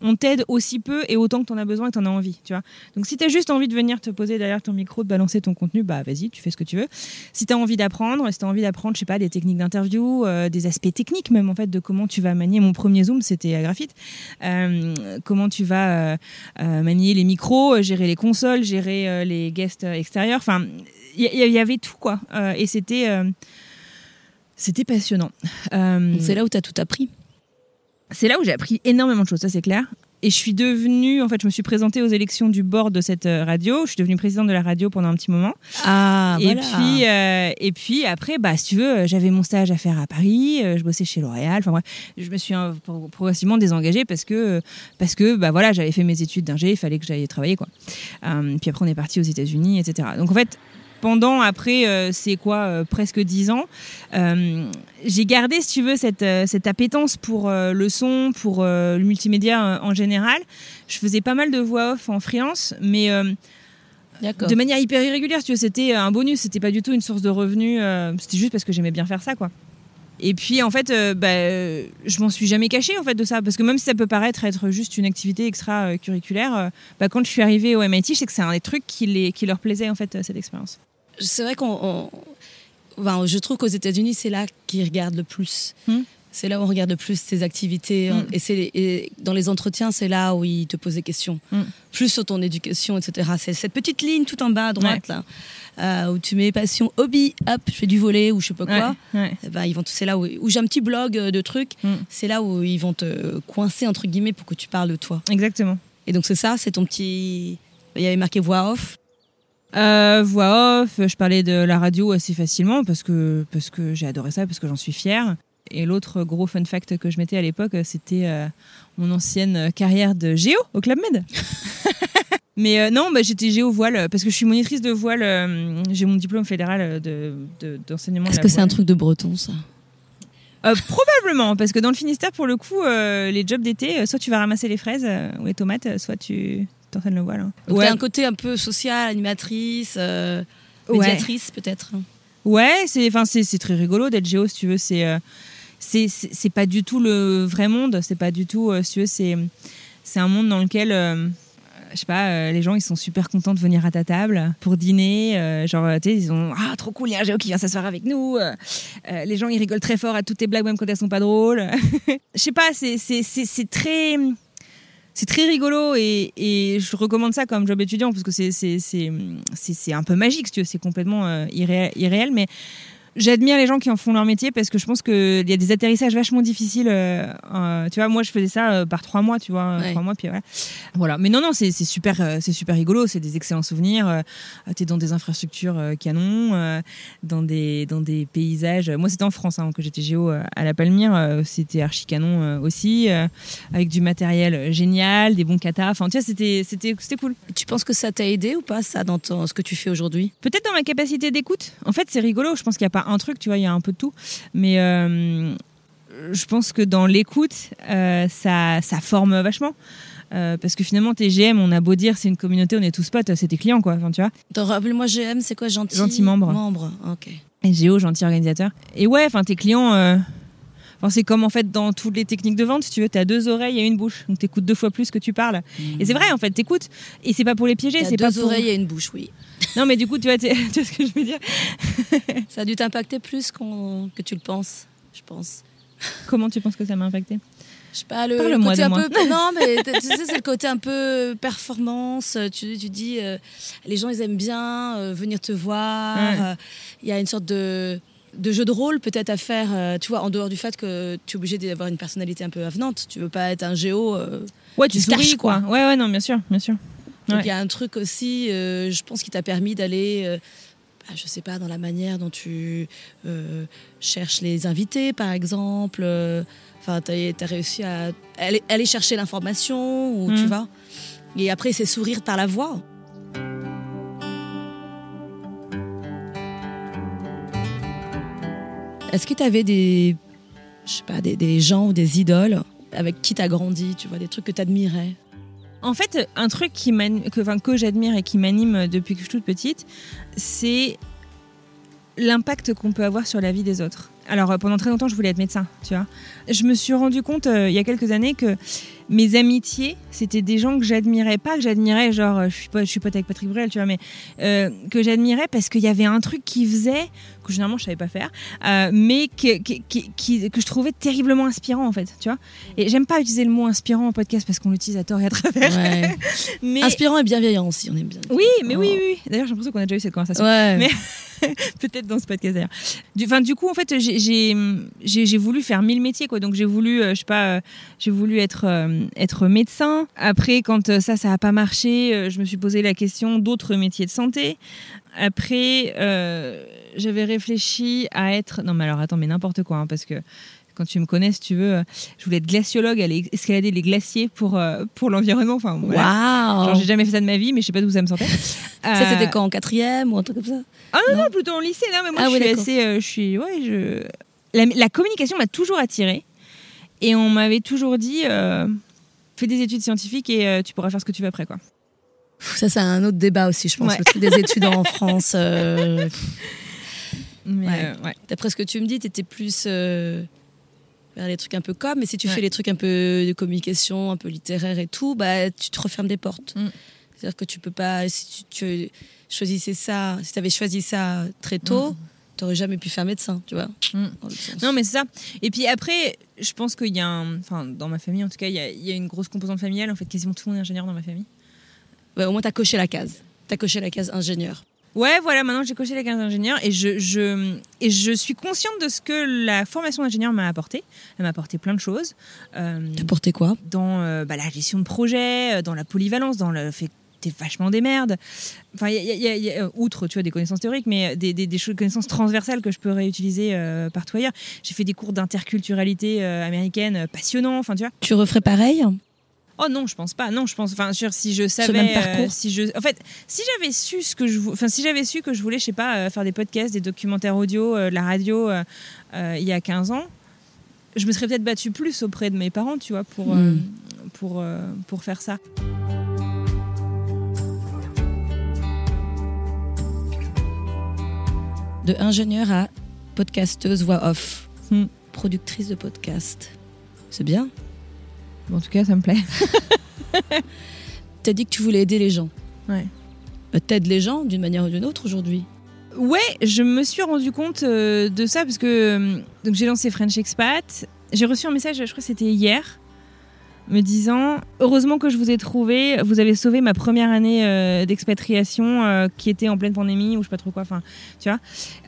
on t'aide aussi peu et autant que tu en as besoin et que tu en as envie, tu vois. Donc si tu as juste envie de venir te poser derrière ton micro, de balancer ton contenu, bah vas-y, tu fais ce que tu veux. Si tu as envie d'apprendre, si tu as envie d'apprendre, je sais pas, des techniques d'interview, euh, des aspects techniques même en fait de comment tu vas manier mon premier Zoom, c'était à graphite. Euh, comment tu vas euh, manier les micros, gérer les consoles, gérer les guests extérieurs, enfin il y, avait tout quoi et c'était c'était passionnant. C'est là où tu as tout appris c'est là où j'ai appris énormément de choses, ça c'est clair. Et je suis devenue, en fait, je me suis présentée aux élections du board de cette euh, radio. Je suis devenue présidente de la radio pendant un petit moment. Ah, et puis, euh, et puis après, bah, si tu veux, j'avais mon stage à faire à Paris. Euh, je bossais chez L'Oréal. Enfin bref, je me suis progressivement désengagée parce que, parce que, bah voilà, j'avais fait mes études d'ingé. Il fallait que j'aille travailler, quoi. puis après, on est parti aux États-Unis, etc. Donc en fait, pendant, après, euh, c'est quoi, euh, presque dix ans, euh, j'ai gardé, si tu veux, cette, cette appétence pour le son, pour le multimédia en général. Je faisais pas mal de voix off en freelance, mais de manière hyper irrégulière. Tu vois, c'était un bonus, c'était pas du tout une source de revenus. c'était juste parce que j'aimais bien faire ça, quoi. Et puis en fait, bah, je m'en suis jamais cachée en fait de ça, parce que même si ça peut paraître être juste une activité extra-curriculaire, bah, quand je suis arrivée au MIT, je sais que c'est un des trucs qui, les, qui leur plaisait en fait cette expérience c'est vrai qu'on. je trouve qu'aux États-Unis, c'est là qu'ils regardent le plus. Hmm. C'est là où on regarde le plus ses activités. Hmm. Et, c'est, dans les entretiens, c'est là où ils te posent des questions. Hmm. Plus sur ton éducation, etc. C'est cette petite ligne tout en bas à droite, là, euh, où tu mets passion, hobby, hop, je fais du volet ou je sais pas quoi. Ben, ils vont, c'est là où, où j'ai un petit blog de trucs. C'est là où ils vont te coincer, entre guillemets, pour que tu parles de toi. Exactement. Et donc, c'est ça, c'est ton petit. Il y avait marqué voix off. Euh, voix off, je parlais de la radio assez facilement parce que, parce que j'ai adoré ça, parce que j'en suis fière. Et l'autre gros fun fact que je mettais à l'époque, c'était euh, mon ancienne carrière de géo au Club Med. Mais euh, non, bah, j'étais géo voile parce que je suis monitrice de voile. j'ai mon diplôme fédéral d'enseignement. De, Est-ce que c'est un truc de breton ça? Probablement, parce que dans le Finistère, pour le coup, les jobs d'été, soit tu vas ramasser les fraises ou les tomates, soit tu, le voile. Hein. ouais. un côté un peu social, animatrice, euh, médiatrice peut-être. Ouais, c'est enfin c'est très rigolo d'être géo si tu veux. C'est euh, c'est pas du tout le vrai monde. C'est pas du tout euh, si tu veux. C'est c'est un monde dans lequel je sais pas, les gens ils sont super contents de venir à ta table pour dîner. genre, tu sais, ils ont ah trop cool, il y a un géo qui vient s'asseoir avec nous. les gens ils rigolent très fort à toutes tes blagues même quand elles sont pas drôles. Je sais pas, c'est c'est très c'est très rigolo et, je recommande ça comme job étudiant parce que c'est un peu magique, c'est complètement euh, irréel, mais J'admire les gens qui en font leur métier parce que je pense qu'il y a des atterrissages vachement difficiles. euh, euh, tu vois, moi, je faisais ça euh, par trois mois, tu vois, Ouais. trois mois, puis voilà. Voilà. Mais non, non, c'est super, c'est super rigolo. C'est des excellents souvenirs. Euh, T'es dans des infrastructures canons, euh, dans des dans des paysages. Moi, c'était en France hein, que j'étais géo à la Palmyre. c'était archi canon aussi, avec du matériel génial, des bons katas. Enfin, tu vois, c'était cool. Tu penses que ça t'a aidé ou pas, ça, dans ton- ce que tu fais aujourd'hui? Peut-être dans ma capacité d'écoute. En fait, c'est rigolo. Je pense qu'il n'y a pas un truc, tu vois, il y a un peu de tout. Mais euh, je pense que dans l'écoute, euh, ça, ça forme vachement. Euh, parce que finalement, tes GM, on a beau dire, c'est une communauté, on est tous potes, c'est tes clients, quoi. Enfin, tu vois. Rappelle-moi, GM, c'est quoi Gentil Gentil membre. Membre, ok. Et Géo, gentil organisateur. Et ouais, enfin, tes clients. euh, enfin, c'est comme en fait dans toutes les techniques de vente, si tu veux, tu as deux oreilles et une bouche. Donc, tu écoutes deux fois plus que tu parles. Et c'est vrai, en fait, t'écoutes. Et c'est pas pour les piéger, c'est deux pas pour. oreilles et une bouche, oui. Non, mais du coup, tu vois, tu vois ce que je veux dire? Ça a dû t'impacter plus que tu le penses, je pense. Comment tu penses que ça m'a impacté? Je sais pas, le, côté de un moi. peu. Non, mais tu sais, c'est le côté un peu performance. Tu, tu dis, euh, les gens, ils aiment bien euh, venir te voir. Ouais. Euh, Il y a une sorte de, de jeu de rôle peut-être à faire, euh, tu vois, en dehors du fait que tu es obligé d'avoir une personnalité un peu avenante. Tu veux pas être un géo. euh, Ouais, tu souris, quoi. quoi. Ouais, ouais, non, bien sûr, bien sûr. Donc Ouais. il y a un truc aussi, euh, je pense, qui t'a permis d'aller, euh, bah, je sais pas, dans la manière dont tu cherches les invités, par exemple. Enfin, tu as, réussi à aller, aller chercher l'information, ou tu Mm. vois. Et après, c'est sourire par la voix. Est-ce que tu avais des, je sais pas, des, gens ou des idoles avec qui tu as grandi, tu vois, des trucs que tu admirais En fait, un truc qui que, enfin, que j'admire et qui m'anime depuis que je suis toute petite, c'est l'impact qu'on peut avoir sur la vie des autres. Alors, pendant très longtemps, je voulais être médecin, tu vois. Je me suis rendu compte euh, il y a quelques années que mes amitiés, c'était des gens que j'admirais pas, que j'admirais, genre, euh, je suis, pas, je suis pote avec Patrick Bruel, tu vois, mais euh, que j'admirais parce qu'il y avait un truc qui faisait, que généralement je savais pas faire, euh, mais que, que, qui- que je trouvais terriblement inspirant, en fait, tu vois. Et j'aime pas utiliser le mot inspirant en podcast parce qu'on l'utilise à tort et à travers. Ouais. Mais... Inspirant et bienveillant aussi, on aime bien. Oui, mais oui, Oh. oui. oui. D'ailleurs, j'ai l'impression qu'on a déjà eu cette conversation. Ouais. Mais- Peut-être dans ce podcast d'ailleurs. Du, du coup, en fait, j'ai- voulu faire mille métiers, quoi. Donc, j'ai voulu, euh, je sais pas, j'ai voulu être, être médecin. Après, quand euh, ça, ça a pas marché, euh, je me suis posé la question d'autres métiers de santé. Après, euh, j'avais réfléchi à être. Non, mais alors, attends, mais n'importe quoi, hein, parce que quand tu me connais, si tu veux, euh, je voulais être glaciologue, aller escalader les glaciers pour, euh, pour l'environnement. Enfin, voilà. Genre, j'ai jamais fait ça de ma vie, mais je sais pas d'où ça me sentait. Ça, c'était quand En quatrième ou un truc comme ça Ah non, Non. non, plutôt en lycée. Non, mais moi, Ah je oui, suis assez. euh, je suis. Ouais, je. La, la communication m'a toujours attirée. Et on m'avait toujours dit euh, fais des études scientifiques et euh, tu pourras faire ce que tu veux après, quoi. Ça, c'est un autre débat aussi, je pense. Ouais. Le truc des études en France. euh, Mais, Ouais. euh, ouais. D'après ce que tu me dis, tu étais plus vers les trucs un peu comme. Mais si tu fais les trucs un peu de communication, un peu littéraire et tout, bah, tu te refermes des portes. Mm. C'est-à-dire que tu peux pas. Si tu, tu choisissais ça, si tu avais choisi ça très tôt, tu n'aurais jamais pu faire médecin, tu vois. Mm. Non, mais c'est ça. Et puis après, je pense qu'il y a un. Enfin, dans ma famille, en tout cas, il y a, il y a une grosse composante familiale. En fait, quasiment tout le monde est ingénieur dans ma famille. Ouais, au moins, tu as coché la case. Tu as coché la case ingénieur. Ouais, voilà, maintenant j'ai coché la case d'ingénieur et je, je, et je suis consciente de ce que la formation d'ingénieur m'a apporté. Elle m'a apporté plein de choses. Euh, T'as porté quoi? dans euh, bah, la gestion de projet, euh, dans la polyvalence, dans le fait que t'es vachement des merdes. Enfin, y a, y a- il y a, euh, outre, tu vois, des connaissances théoriques, mais des, des, des connaissances transversales que je peux réutiliser euh, partout ailleurs. J'ai fait des cours d'interculturalité euh, américaine passionnants, enfin, tu vois. Tu referais pareil? Oh non, je pense pas. Non, je pense. Enfin, sûr, si je même savais, parcours euh, si je, en fait, si j'avais su ce que je, enfin, si j'avais su que je voulais, je sais pas, faire des podcasts, des documentaires audio, de la radio, il y a 15 ans, je me serais peut-être battue plus auprès de mes parents, tu vois, pour, euh, Mm. pour, pour faire ça. De ingénieur à podcasteuse voix off. Hmm. Productrice de podcast. C'est bien. Bon, en tout cas, ça me plaît. T'as dit que tu voulais aider les gens. Ouais. Bah, T'aides les gens d'une manière ou d'une autre aujourd'hui. Ouais, je me suis rendu compte euh, de ça parce que euh, donc j'ai lancé French Expat. J'ai reçu un message, je crois que c'était hier, me disant heureusement que je vous ai trouvé, vous avez sauvé ma première année euh, d'expatriation euh, qui était en pleine pandémie ou je sais pas trop quoi, enfin, tu vois,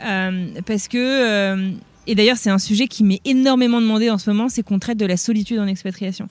Euh, parce que et d'ailleurs, c'est un sujet qui m'est énormément demandé en ce moment, c'est qu'on traite de la solitude en expatriation.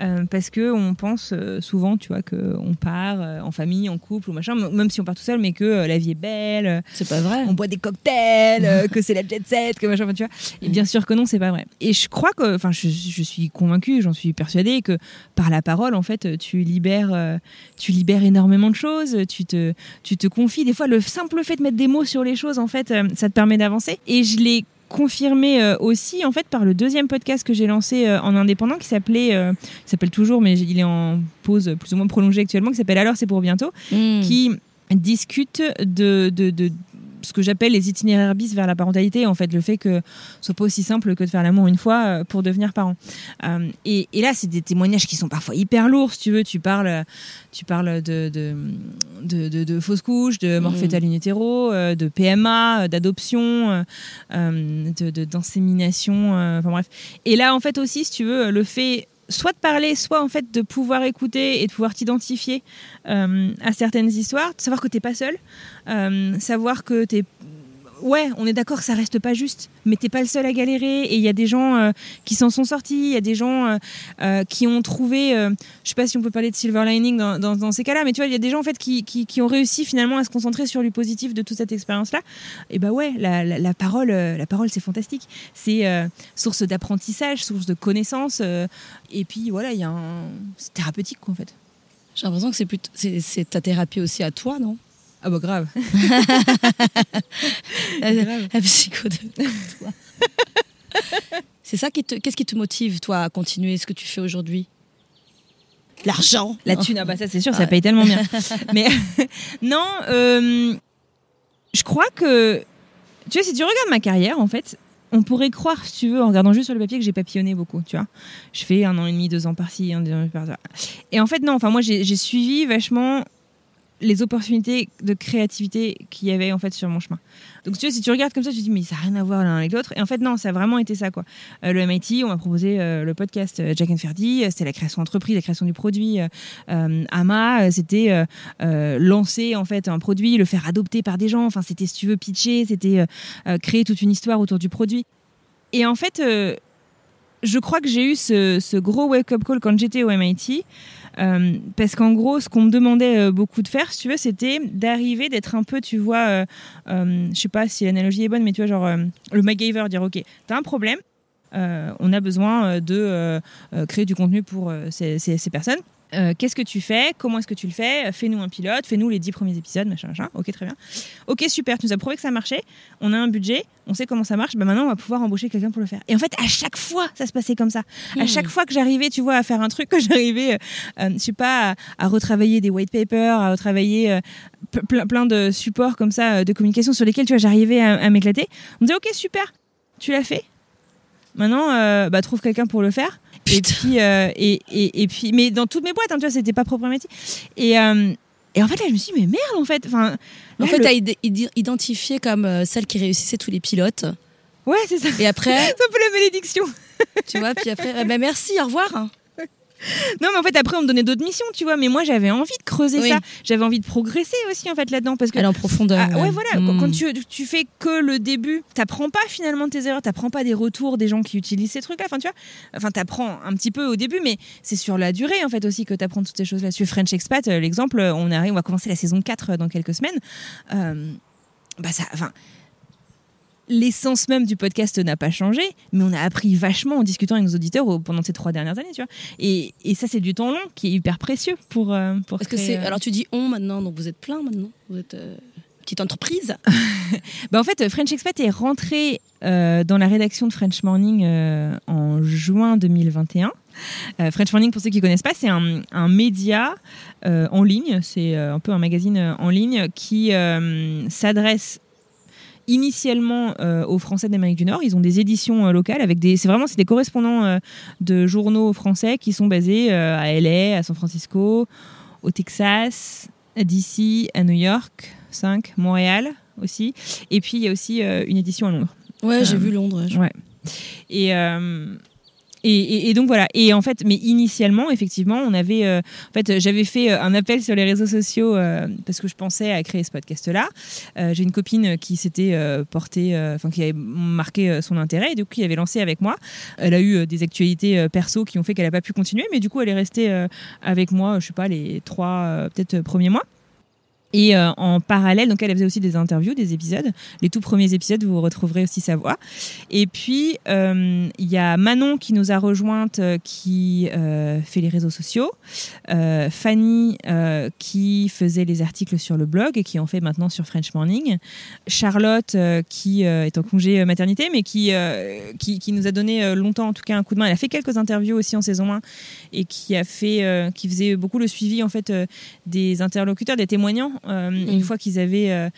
Euh, parce que on pense euh, souvent, tu vois, qu'on part euh, en famille, en couple ou machin, même si on part tout seul, mais que la vie est belle, C'est pas vrai. on boit des cocktails, que c'est la jet set, que machin, tu vois. Et bien sûr que non, c'est pas vrai. Et je crois que, enfin, je, je suis convaincue, j'en suis persuadée que par la parole, en fait, tu libères, tu libères énormément de choses, tu te, tu te confies. Des fois, le simple fait de mettre des mots sur les choses, en fait, ça te permet d'avancer. Et je l'ai confirmé euh, aussi en fait par le deuxième podcast que j'ai lancé euh, en indépendant qui s'appelait euh, il s'appelle toujours mais il est en pause plus ou moins prolongée actuellement qui s'appelle alors c'est pour bientôt Mmh. qui discute de, de, de ce que j'appelle les itinéraires bis vers la parentalité, en fait, le fait que ce soit pas aussi simple que de faire l'amour une fois euh, pour devenir parent. Euh, et, et là, c'est des témoignages qui sont parfois hyper lourds, si tu veux. Tu parles, tu parles de, de, de, de, de fausses couches, de mort fétale in utero, euh, de PMA, d'adoption, euh, de, d'insémination, enfin bref. Et là, en fait, aussi, si tu veux, le fait soit de parler, soit en fait de pouvoir écouter et de pouvoir t'identifier euh, à certaines histoires, de savoir que t'es pas seul, euh, savoir que t'es ouais, on est d'accord ça reste pas juste, mais t'es pas le seul à galérer et il y a des gens euh, qui s'en sont sortis, il y a des gens euh, euh, qui ont trouvé, je sais pas si on peut parler de silver lining dans, ces cas-là, mais tu vois, il y a des gens en fait qui, ont réussi finalement à se concentrer sur le positif de toute cette expérience-là. Et bah ouais, la, parole, la parole, c'est fantastique. C'est source d'apprentissage, source de connaissances, et puis voilà, il y a un, c'est thérapeutique quoi, en fait. J'ai l'impression que c'est ta thérapie aussi à toi, non? Ah bah grave. la, Grave. la psycho de toi. c'est ça qui te qu'est-ce qui te motive toi à continuer ce que tu fais aujourd'hui? L'argent. La Non. thune, ah bah ça c'est sûr, ça Ouais. paye tellement bien. Mais non, euh, je crois que, tu vois, si tu regardes ma carrière, en fait, on pourrait croire, si tu veux, en regardant juste sur le papier, que j'ai papillonné beaucoup, tu vois. Je fais un an et demi, deux ans par-ci, un an par-là. Et en fait, non, enfin, moi, j'ai suivi vachement les opportunités de créativité qu'il y avait en fait sur mon chemin. Donc si tu regardes comme ça, tu te dis mais ça n'a rien à voir l'un avec l'autre. Et en fait non, ça a vraiment été ça quoi. Euh, le MIT, on m'a proposé euh, le podcast euh, Jack and Ferdy, c'était la création d'entreprise, la création du produit. Euh, Ama, c'était lancer en fait un produit, le faire adopter par des gens. Enfin c'était si tu veux pitcher, c'était créer toute une histoire autour du produit. Et en fait, je crois que j'ai eu ce, gros wake-up call quand j'étais au MIT. euh, parce qu'en gros, ce qu'on me demandait euh, beaucoup de faire, tu c'était d'arriver, d'être un peu, tu vois, euh, euh, je sais pas si l'analogie est bonne, mais tu vois, genre le MacGyver, dire ok, t'as un problème, on a besoin de créer du contenu pour ces personnes. Euh, Qu'est-ce que tu fais? Comment est-ce que tu le fais? Fais-nous un pilote, fais-nous les dix premiers épisodes, machin, machin. Ok, très bien. Ok, super, tu nous as prouvé que ça marchait. On a un budget, on sait comment ça marche. Bah maintenant, on va pouvoir embaucher quelqu'un pour le faire. Et en fait, à chaque fois, ça se passait comme ça. À chaque fois que j'arrivais, tu vois, à faire un truc, que j'arrivais, euh, euh, je sais pas, à, à retravailler des white papers, à retravailler euh, ple- plein, plein de supports comme ça de communication sur lesquels, tu vois, j'arrivais à, à m'éclater. On me disait, ok, super, tu l'as fait. Maintenant, euh, bah, trouve quelqu'un pour le faire. Et puis, euh, et, et, et puis, mais dans toutes mes boîtes, hein, tu vois, c'était pas problématique. Et, euh, et en fait, là, je me suis dit, mais merde, en fait. Enfin, En fait, le- t'as id- id- identifié comme euh, celle qui réussissait tous les pilotes. ouais, c'est ça. Et après, C'est un peu la bénédiction. tu vois, puis après, ben merci, au revoir. Non, mais en fait, après, on me donnait d'autres missions, tu vois. Mais moi, j'avais envie de creuser Oui. ça. J'avais envie de progresser aussi, en fait, là-dedans. Parce que en profondeur. Ah, ouais, voilà. Quand- Mm. Quand tu, tu fais que le début, t'apprends pas finalement tes erreurs, t'apprends pas des retours des gens qui utilisent ces trucs-là. Enfin, tu vois, enfin, t'apprends un petit peu au début, mais c'est sur la durée en fait aussi que t'apprends toutes ces choses-là. Sur French Expat, euh, l'exemple, on arrive, on va commencer la saison 4 dans quelques semaines. Euh, bah ça, enfin. L'essence même du podcast n'a pas changé, mais on a appris vachement en discutant avec nos auditeurs au- pendant ces trois dernières années, tu vois. Et, et ça, c'est du temps long qui est hyper précieux pour euh, pour. Parce que c'est. euh, Alors tu dis on maintenant, donc vous êtes plein maintenant. Vous êtes euh, petite entreprise. Bah, en fait, French Expat est rentré dans la rédaction de French Morning en juin 2021. Euh, French Morning, pour ceux qui connaissent pas, c'est un, un média euh, en ligne, c'est euh, un peu un magazine en ligne qui s'adresse initialement euh, aux Français d'Amérique du Nord. Ils ont des éditions euh, locales avec des, c'est vraiment c'est des correspondants euh, de journaux français qui sont basés à LA, à San Francisco, au Texas, à DC, à New York, 5, Montréal aussi. Et puis il y a aussi une édition à Londres. Ouais, j'ai vu Londres. ouais. Et, et, et- et donc voilà. Et en fait, mais initialement, effectivement, on avait, euh, en fait, j'avais fait euh, un appel sur les réseaux sociaux euh, parce que je pensais à créer ce podcast-là. Euh, J'ai une copine qui s'était euh, portée, euh, enfin qui avait marqué son intérêt, et du coup, qui avait lancé avec moi. Elle a eu des actualités perso qui ont fait qu'elle n'a pas pu continuer, mais du coup, elle est restée avec moi, je sais pas, les trois peut-être premiers mois. Et euh, en parallèle, donc elle faisait aussi des interviews, des épisodes. Les tout premiers épisodes, vous retrouverez aussi sa voix. Et puis, euh, il y a Manon qui nous a rejointes, euh, qui euh, fait les réseaux sociaux. Euh, Fanny qui faisait les articles sur le blog et qui en fait maintenant sur French Morning. Charlotte qui est en congé maternité, mais qui, qui, qui nous a donné longtemps en tout cas un coup de main. Elle a fait quelques interviews aussi en saison 1 et qui a fait, qui faisait beaucoup le suivi en fait des interlocuteurs, des témoignants, euh, une fois qu'ils avaient euh,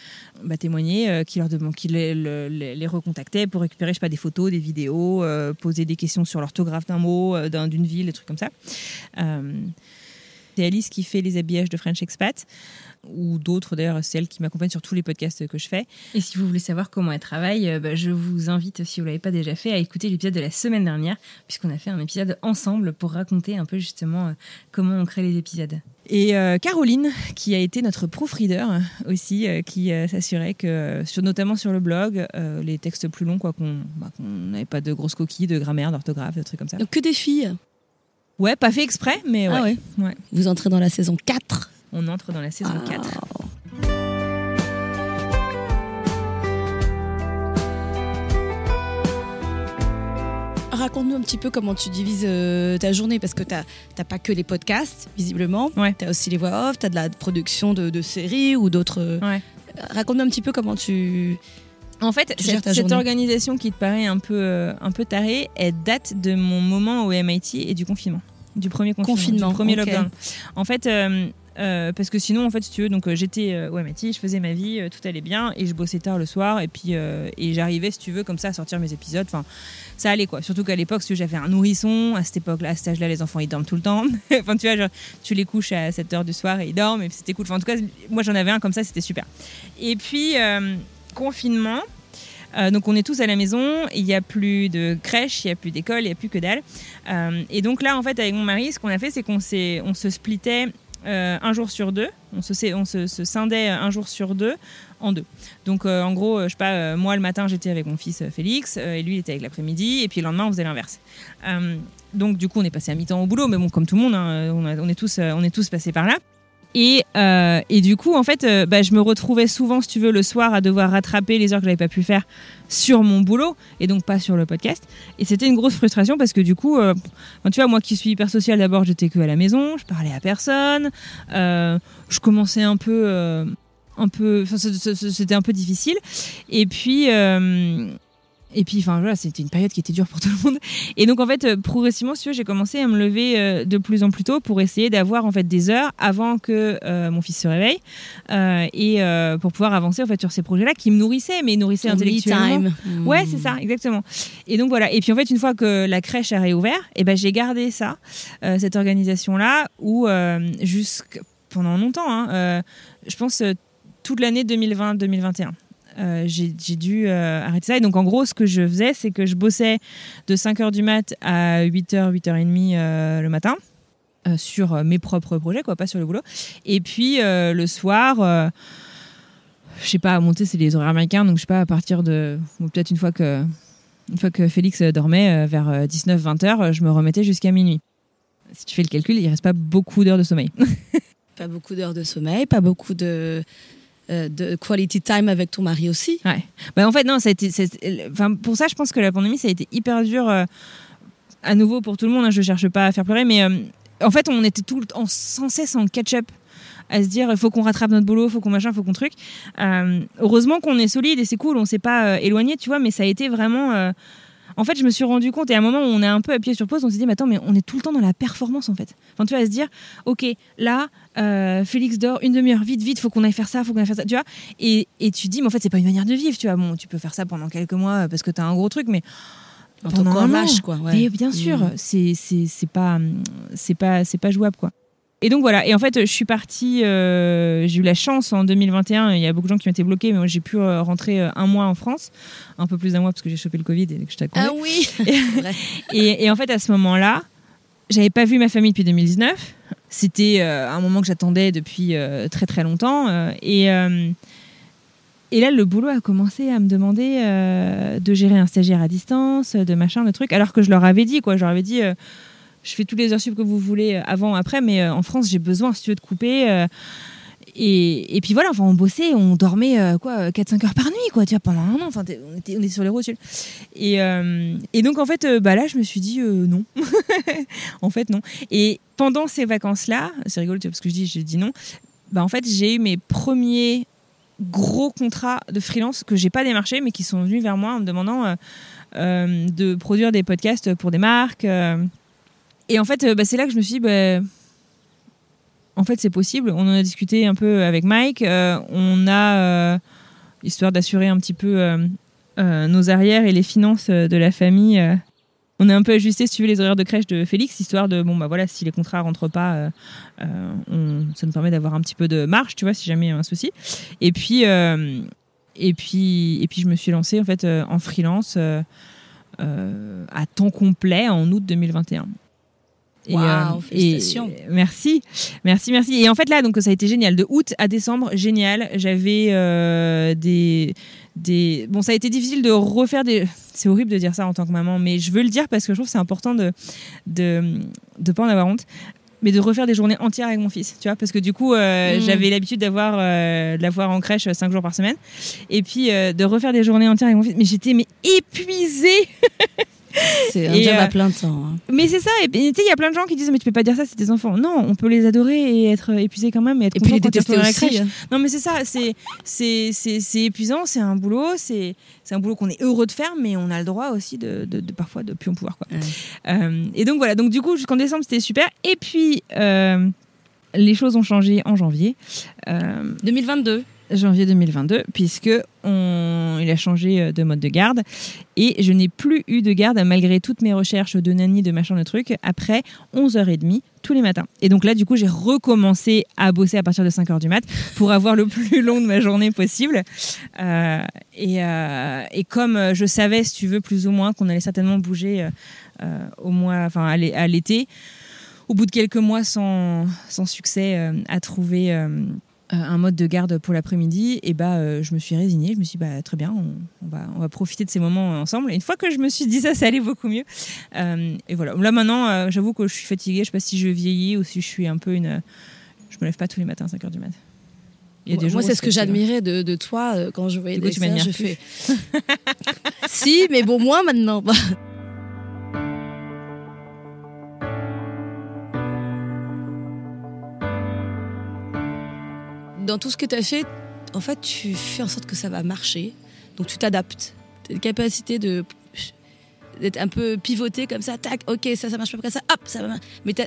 bah, témoigné, euh, qui leur demandent, qui les, le- les, les recontactaient pour récupérer, je sais pas, des photos, des vidéos, poser des questions sur l'orthographe d'un mot, d'un- d'une ville, des trucs comme ça. C'est Alice qui fait les habillages de French Expat ou d'autres d'ailleurs, c'est elle qui m'accompagne sur tous les podcasts que je fais. Et si vous voulez savoir comment elle travaille, euh, bah, je vous invite, si vous l'avez pas déjà fait, à écouter l'épisode de la semaine dernière, puisqu'on a fait un épisode ensemble pour raconter un peu justement euh, comment on crée les épisodes. Et euh, Caroline, qui a été notre proofreader aussi, euh, qui euh, s'assurait que, sur, notamment sur le blog, euh, les textes plus longs, quoi, qu'on bah, n'avait pas de grosses coquilles, de grammaire, d'orthographe, de trucs comme ça. Donc que des filles. Ouais, pas fait exprès, mais ouais. Ah ouais. Ouais. Vous entrez dans la saison 4. On entre dans la saison Ah. 4. Raconte-nous un petit peu comment tu divises euh, ta journée, parce que tu n'as pas que les podcasts, visiblement. Ouais. Tu as aussi les voix off, tu as de la production de, de séries ou d'autres. euh, Ouais. Raconte-nous un petit peu comment tu. En fait, cette, organisation qui te paraît un peu, euh, un peu tarée, elle date de mon moment au MIT et du confinement. Du premier confinement. Confinement, Du premier lockdown. En fait, euh, euh, parce que sinon, en fait, si tu veux, donc euh, j'étais euh, MIT, je faisais ma vie, euh, tout allait bien, et je bossais tard le soir, et puis et j'arrivais, si tu veux, comme ça, à sortir mes épisodes. Enfin, ça allait quoi. Surtout qu'à l'époque, si j'avais un nourrisson. À cette époque-là, à cet âge-là, les enfants ils dorment tout le temps. enfin, tu vois, genre, tu les couches à 7 h du soir et ils dorment, et c'était cool. En tout cas, moi j'en avais un comme ça, c'était super. Et puis confinement. Donc on est tous à la maison, il n'y a plus de crèche, il n'y a plus d'école, il n'y a plus que dalle. Et donc là, en fait, avec mon mari, ce qu'on a fait, c'est qu'on on se splittait euh, un jour sur deux. On se, on se, scindait un jour sur deux en deux. Donc euh, en gros, euh, je sais pas, moi le matin j'étais avec mon fils Félix et lui il était avec l'après-midi et puis le lendemain on faisait l'inverse. Donc du coup on est passé à mi-temps au boulot, mais bon comme tout le monde, hein, on, on est tous, on est tous passés par là. Et, euh, et du coup, en fait, euh, bah, je me retrouvais souvent, si tu veux, le soir à devoir rattraper les heures que j'avais pas pu faire sur mon boulot et donc pas sur le podcast. Et c'était une grosse frustration parce que du coup, euh, tu vois, moi qui suis hyper sociale, d'abord j'étais que à la maison, je parlais à personne, euh, je commençais un peu, euh, un peu, c'était un peu difficile. Et puis. Et puis, enfin, voilà, c'était une période qui était dure pour tout le monde. Et donc, en fait, euh, progressivement, si j'ai commencé à me lever euh, de plus en plus tôt pour essayer d'avoir en fait des heures avant que euh, mon fils se réveille euh, et pour pouvoir avancer en fait sur ces projets-là qui me nourrissaient, mais nourrissaient me intellectuellement. time. Ouais, Mm. c'est ça, exactement. Et donc voilà. Et puis en fait, une fois que la crèche a réouvert, et ben j'ai gardé ça, cette organisation-là, où pendant longtemps, hein, je pense toute l'année 2020-2021. Euh, j'ai dû euh, arrêter ça. Et donc, en gros, ce que je faisais, c'est que je bossais de 5h du mat à 8h, 8h30 euh, le matin euh, sur mes propres projets, quoi, pas sur le boulot. Et puis, le soir, je sais pas, à monter, c'est les horaires américains, donc je sais pas, à partir de. ou Peut-être une fois que. Une fois que Félix dormait, vers 19-20 heures, je me remettais jusqu'à minuit. Si tu fais le calcul, il reste pas beaucoup d'heures de sommeil. Pas beaucoup d'heures de sommeil, pas beaucoup de, euh, de quality time avec ton mari aussi. Ouais. Bah, en fait, non, ça a été. Enfin, pour ça, je pense que la pandémie, ça a été hyper dur. euh, à nouveau pour tout le monde. hein, je cherche pas à faire pleurer, mais euh, en fait, on était tout le temps sans cesse en catch-up. À se dire, il faut qu'on rattrape notre boulot, faut qu'on machin, faut qu'on truc. Heureusement qu'on est solide et c'est cool, on s'est pas éloigné, tu vois, mais ça a été vraiment. En fait, je me suis rendu compte, et à un moment où on est un peu appuyé sur pause, on s'est dit, mais attends, mais on est tout le temps dans la performance en fait. Enfin, tu à se dire, ok, là, euh, Félix dort une demi-heure, vite, vite, faut qu'on aille faire ça, faut qu'on aille faire ça, tu vois. Et, et tu dis, mais en fait, c'est pas une manière de vivre, tu vois. Bon, tu peux faire ça pendant quelques mois euh, parce que t'as un gros truc, mais En pendant un qu'hommage, quoi. ouais. mais bien sûr, Mm. c'est pas c'est pas c'est pas jouable quoi. et donc voilà. Et en fait, je suis partie. euh, j'ai eu la chance en 2021. Il y a beaucoup de gens qui ont été bloqués, mais moi j'ai pu euh, rentrer euh, un mois en France, un peu plus d'un mois parce que j'ai chopé le Covid et que à congé. Ah oui. Et, et en fait, à ce moment-là, j'avais pas vu ma famille depuis 2019. C'était euh, un moment que j'attendais depuis euh, très très longtemps. euh, et, là, le boulot a commencé à me demander de gérer un stagiaire à distance, de machin, de trucs, alors que je leur avais dit, quoi. Je leur avais dit, je fais tous les heures sup que vous voulez avant, après, mais en France, j'ai besoin, si tu veux, de couper. Et, puis voilà, enfin, on bossait, on dormait euh, quoi, 4-5 heures par nuit, quoi, tu vois, pendant un an. Enfin, on était, on était sur les rotules. Et, euh, donc, en fait, euh, bah là, je me suis dit non. en fait, non. Et pendant ces vacances-là, c'est rigolo tu vois, parce que je dis, je dis non. Bah, en fait, j'ai eu mes premiers gros contrats de freelance que j'ai pas démarché, mais qui sont venus vers moi en me demandant de produire des podcasts pour des marques. Et en fait, bah, c'est là que je me suis dit, bah, en fait, c'est possible. On en a discuté un peu avec Mike. euh, on a, euh, histoire d'assurer un petit peu euh, nos arrières et les finances de la famille. on a un peu ajusté, si tu veux, les horaires de crèche de Félix, histoire de, bon, bah voilà, si les contrats rentrent pas, ça nous permet d'avoir un petit peu de marge, tu vois, si jamais il y a un souci. Et puis, et puis, et puis, je me suis lancée, en fait, en freelance à temps complet en août 2021. Et, euh, félicitations. et- merci, merci, merci. Et en fait là, donc ça a été génial. De août à décembre, génial. J'avais euh, des, des. Bon, ça a été difficile de refaire des. C'est horrible de dire ça en tant que maman, mais je veux le dire parce que je trouve que c'est important de de de pas en avoir honte. Mais de refaire des journées entières avec mon fils, tu vois, parce que du coup, euh, Mhm. j'avais l'habitude d'avoir euh, de l'avoir en crèche 5 jours par semaine, et puis euh, de refaire des journées entières avec mon fils. Mais j'étais mais épuisée. C'est un Et, job euh, à plein temps. hein. Mais c'est ça, et tu sais, il y a plein de gens qui disent mais tu peux pas dire ça, c'est tes enfants. Non, on peut les adorer et être épuisé quand même et être Et puis les détester la aussi. crèche. Non mais c'est ça, c'est c'est c'est c'est épuisant, c'est un boulot, c'est c'est un boulot qu'on est heureux de faire, mais on a le droit aussi de, de, de parfois de plus en pouvoir quoi. Ouais. Euh, et donc voilà, donc du coup jusqu'en décembre c'était super, et puis euh, les choses ont changé en janvier. Euh, 2022. Janvier 2022, puisque on, il a changé euh, de mode de garde. Et je n'ai plus eu de garde, malgré toutes mes recherches de nanny, de machin, de trucs, après 11h30 tous les matins. Et donc là, du coup, j'ai recommencé à bosser à partir de 5h du mat pour avoir le plus long de ma journée possible. Euh, et, euh, et comme je savais, si tu veux, plus ou moins, qu'on allait certainement bouger au mois, enfin, à l'é- à l'été, au bout de quelques mois sans, sans succès à trouver un mode de garde pour l'après-midi, et bah, euh, je me suis résignée. Je me suis dit, bah, très bien, on, on va, on va profiter de ces moments ensemble. Et une fois que je me suis dit ça, ça allait beaucoup mieux. Euh, et voilà. Là, maintenant, euh, j'avoue que je suis fatiguée. Je sais pas si je vieillis ou si je suis un peu une. Je me lève pas tous les matins à 5 h du mat. Il y a des Moi, c'est ce que j'admirais de, de toi euh, quand je voyais Du coup, des tu m'admires je plus. fais. si, mais bon, moi maintenant. Dans tout ce que tu as fait, en fait, tu fais en sorte que ça va marcher. Donc, tu t'adaptes. Tu as une capacité de d'être un peu pivoté comme ça, tac, ok, ça, ça marche pas comme ça, hop, ça va. Mais tu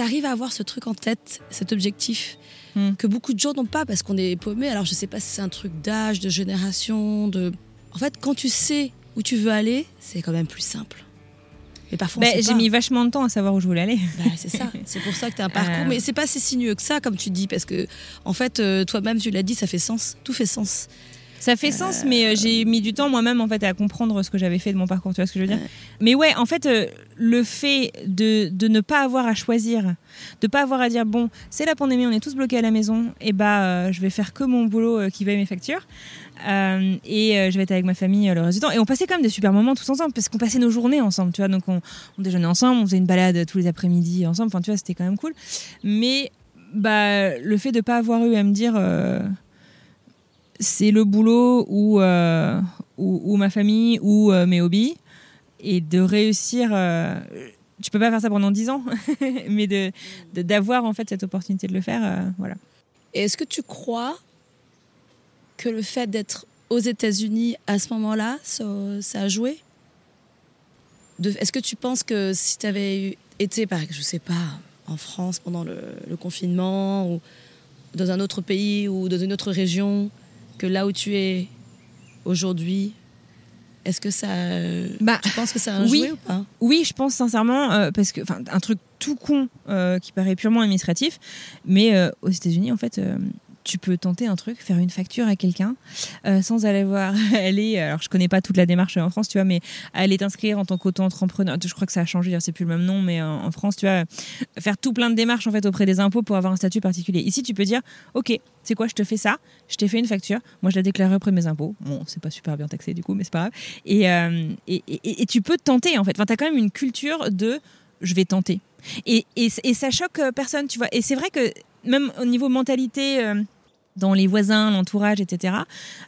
arrives à avoir ce truc en tête, cet objectif Hmm. que beaucoup de gens n'ont pas parce qu'on est paumé. Alors je sais pas si c'est un truc d'âge, de génération, de. En fait, quand tu sais où tu veux aller, c'est quand même plus simple. Mais parfois, Bah, sait j'ai mis vachement de temps à savoir où je voulais aller. Bah, c'est ça. C'est pour ça que tu as un parcours. Euh. Mais c'est pas si sinueux que ça, comme tu dis, parce que en fait, euh, toi-même, tu l'as dit, ça fait sens. Tout fait sens. Ça fait sens, mais euh, j'ai mis du temps moi-même en fait à comprendre ce que j'avais fait de mon parcours. Tu vois ce que je veux dire? Mais ouais, en fait, euh, le fait de, de ne pas avoir à choisir, de pas avoir à dire bon, c'est la pandémie, on est tous bloqués à la maison, et bah euh, je vais faire que mon boulot qui paye mes factures. Euh, et euh, je vais être avec ma famille euh, le reste du temps. Et on passait quand même des super moments tous ensemble, parce qu'on passait nos journées ensemble, tu vois. Donc on, on déjeunait ensemble, on faisait une balade tous les après-midi ensemble. Enfin, tu vois, c'était quand même cool. Mais bah, le fait de pas avoir eu à me dire c'est le boulot ou, euh, ou, ou ma famille ou euh, mes hobbies, et de réussir. euh, tu peux pas faire ça pendant 10 ans, mais de de- d'avoir en fait cette opportunité de le faire, euh, voilà. Et est-ce que tu crois que le fait d'être aux États-Unis à ce moment-là, ça, a joué? Est-ce que tu penses que si tu avais été, par je sais pas, en France pendant le confinement ou dans un autre pays ou dans une autre région que là où tu es aujourd'hui, est-ce que ça. Bah, tu penses que ça a un oui. joué ou pas? Oui, je pense sincèrement, euh, parce que, enfin, un truc tout con euh, qui paraît purement administratif, mais euh, aux États-Unis, en fait, euh, tu peux tenter un truc, faire une facture à quelqu'un euh, sans aller voir, aller, alors je connais pas toute la démarche en France, tu vois, mais aller t'inscrire en tant qu'auto-entrepreneur. Je crois que ça a changé, c'est plus le même nom, mais en, France, tu vois, faire tout plein de démarches en fait auprès des impôts pour avoir un statut particulier. Ici, tu peux dire, ok, c'est quoi, je te fais ça, je t'ai fait une facture, moi je la déclarerai auprès de mes impôts. Bon, c'est pas super bien taxé du coup, mais c'est pas grave. Et, euh, et, tu peux tenter en fait. Enfin, t'as quand même une culture de je vais tenter. Et, et, ça choque euh, personne, tu vois. Et c'est vrai que même au niveau mentalité. Dans les voisins, l'entourage, etc.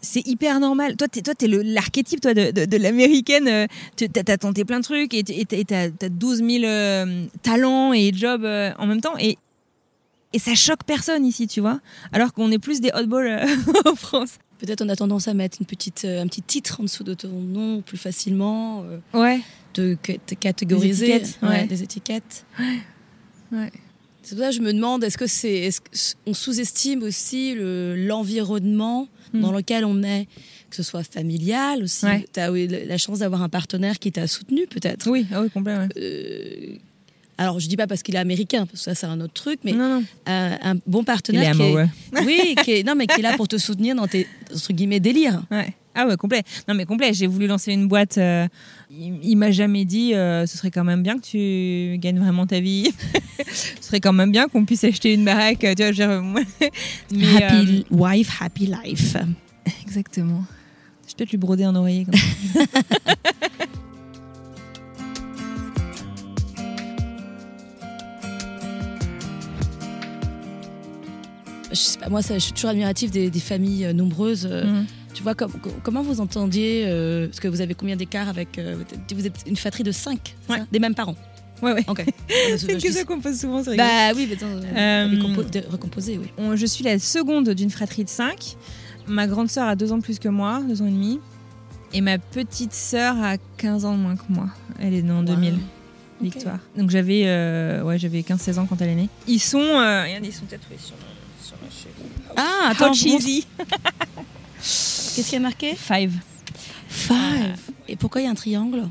C'est hyper normal. Toi, t'es, toi, t'es le, l'archétype, toi, de, de, de l'américaine. euh, tu t'as, tenté plein de trucs et, t- et t'as- t'as, t'as 12 000 euh, talents et jobs euh, en même temps. Et, et ça choque personne ici, tu vois. Alors qu'on est plus des hotballs euh, en France. Peut-être on a tendance à mettre une petite, un petit titre en dessous de ton nom plus facilement, Ouais. de, de catégoriser Des étiquettes, ouais. des étiquettes. Ouais. C'est pour ça que je me demande, est-ce que c'est, est-ce qu'on sous-estime aussi le, l'environnement Hmm. dans lequel on est, que ce soit familial aussi. Ouais. Tu as eu la chance d'avoir un partenaire qui t'a soutenu peut-être? Oui, ah oui, complet, ouais. Euh, alors je dis pas parce qu'il est américain, parce que ça c'est un autre truc, mais non, non. un, un bon Il partenaire qui est, amoureux. oui, qui est, non mais qui est là pour te soutenir dans tes entre guillemets délires. Ouais. Ah ouais, complet. Non mais complet, j'ai voulu lancer une boîte. euh, il il m'a jamais dit euh, ce serait quand même bien que tu gagnes vraiment ta vie. ce serait quand même bien qu'on puisse acheter une baraque. euh, Tu vois, moi- mais, happy wife, happy life. euh, exactement. Je vais peut-être lui broder un oreiller. Comme ça. Je sais pas, moi ça, je suis toujours admirative des, des familles euh, nombreuses. euh, Mhm. Tu vois, com- comment vous entendiez, euh, parce que vous avez combien d'écart avec. euh, vous êtes une fratrie de 5 Ouais. Des mêmes parents? Ouais, ouais. Ok. C'est que ça qu'on pose souvent, c'est. Bah oui, mais attends, euh, Euh, recomposer, oui. On- je suis la seconde d'une fratrie de 5. Ma grande sœur a deux ans de plus que moi, deux ans et demi. Et ma petite sœur a 15 ans de moins que moi. Elle est née en 2000. Ok. Victoire. Donc j'avais euh, ouais, j'avais 15-16 ans quand elle est née. Ils sont, euh, regardez, ils sont tatoués sur, ma- sur ma cheville. Ah, attends, cheesy. qu'est-ce qui a marqué Five. Five. Et pourquoi il y a un triangle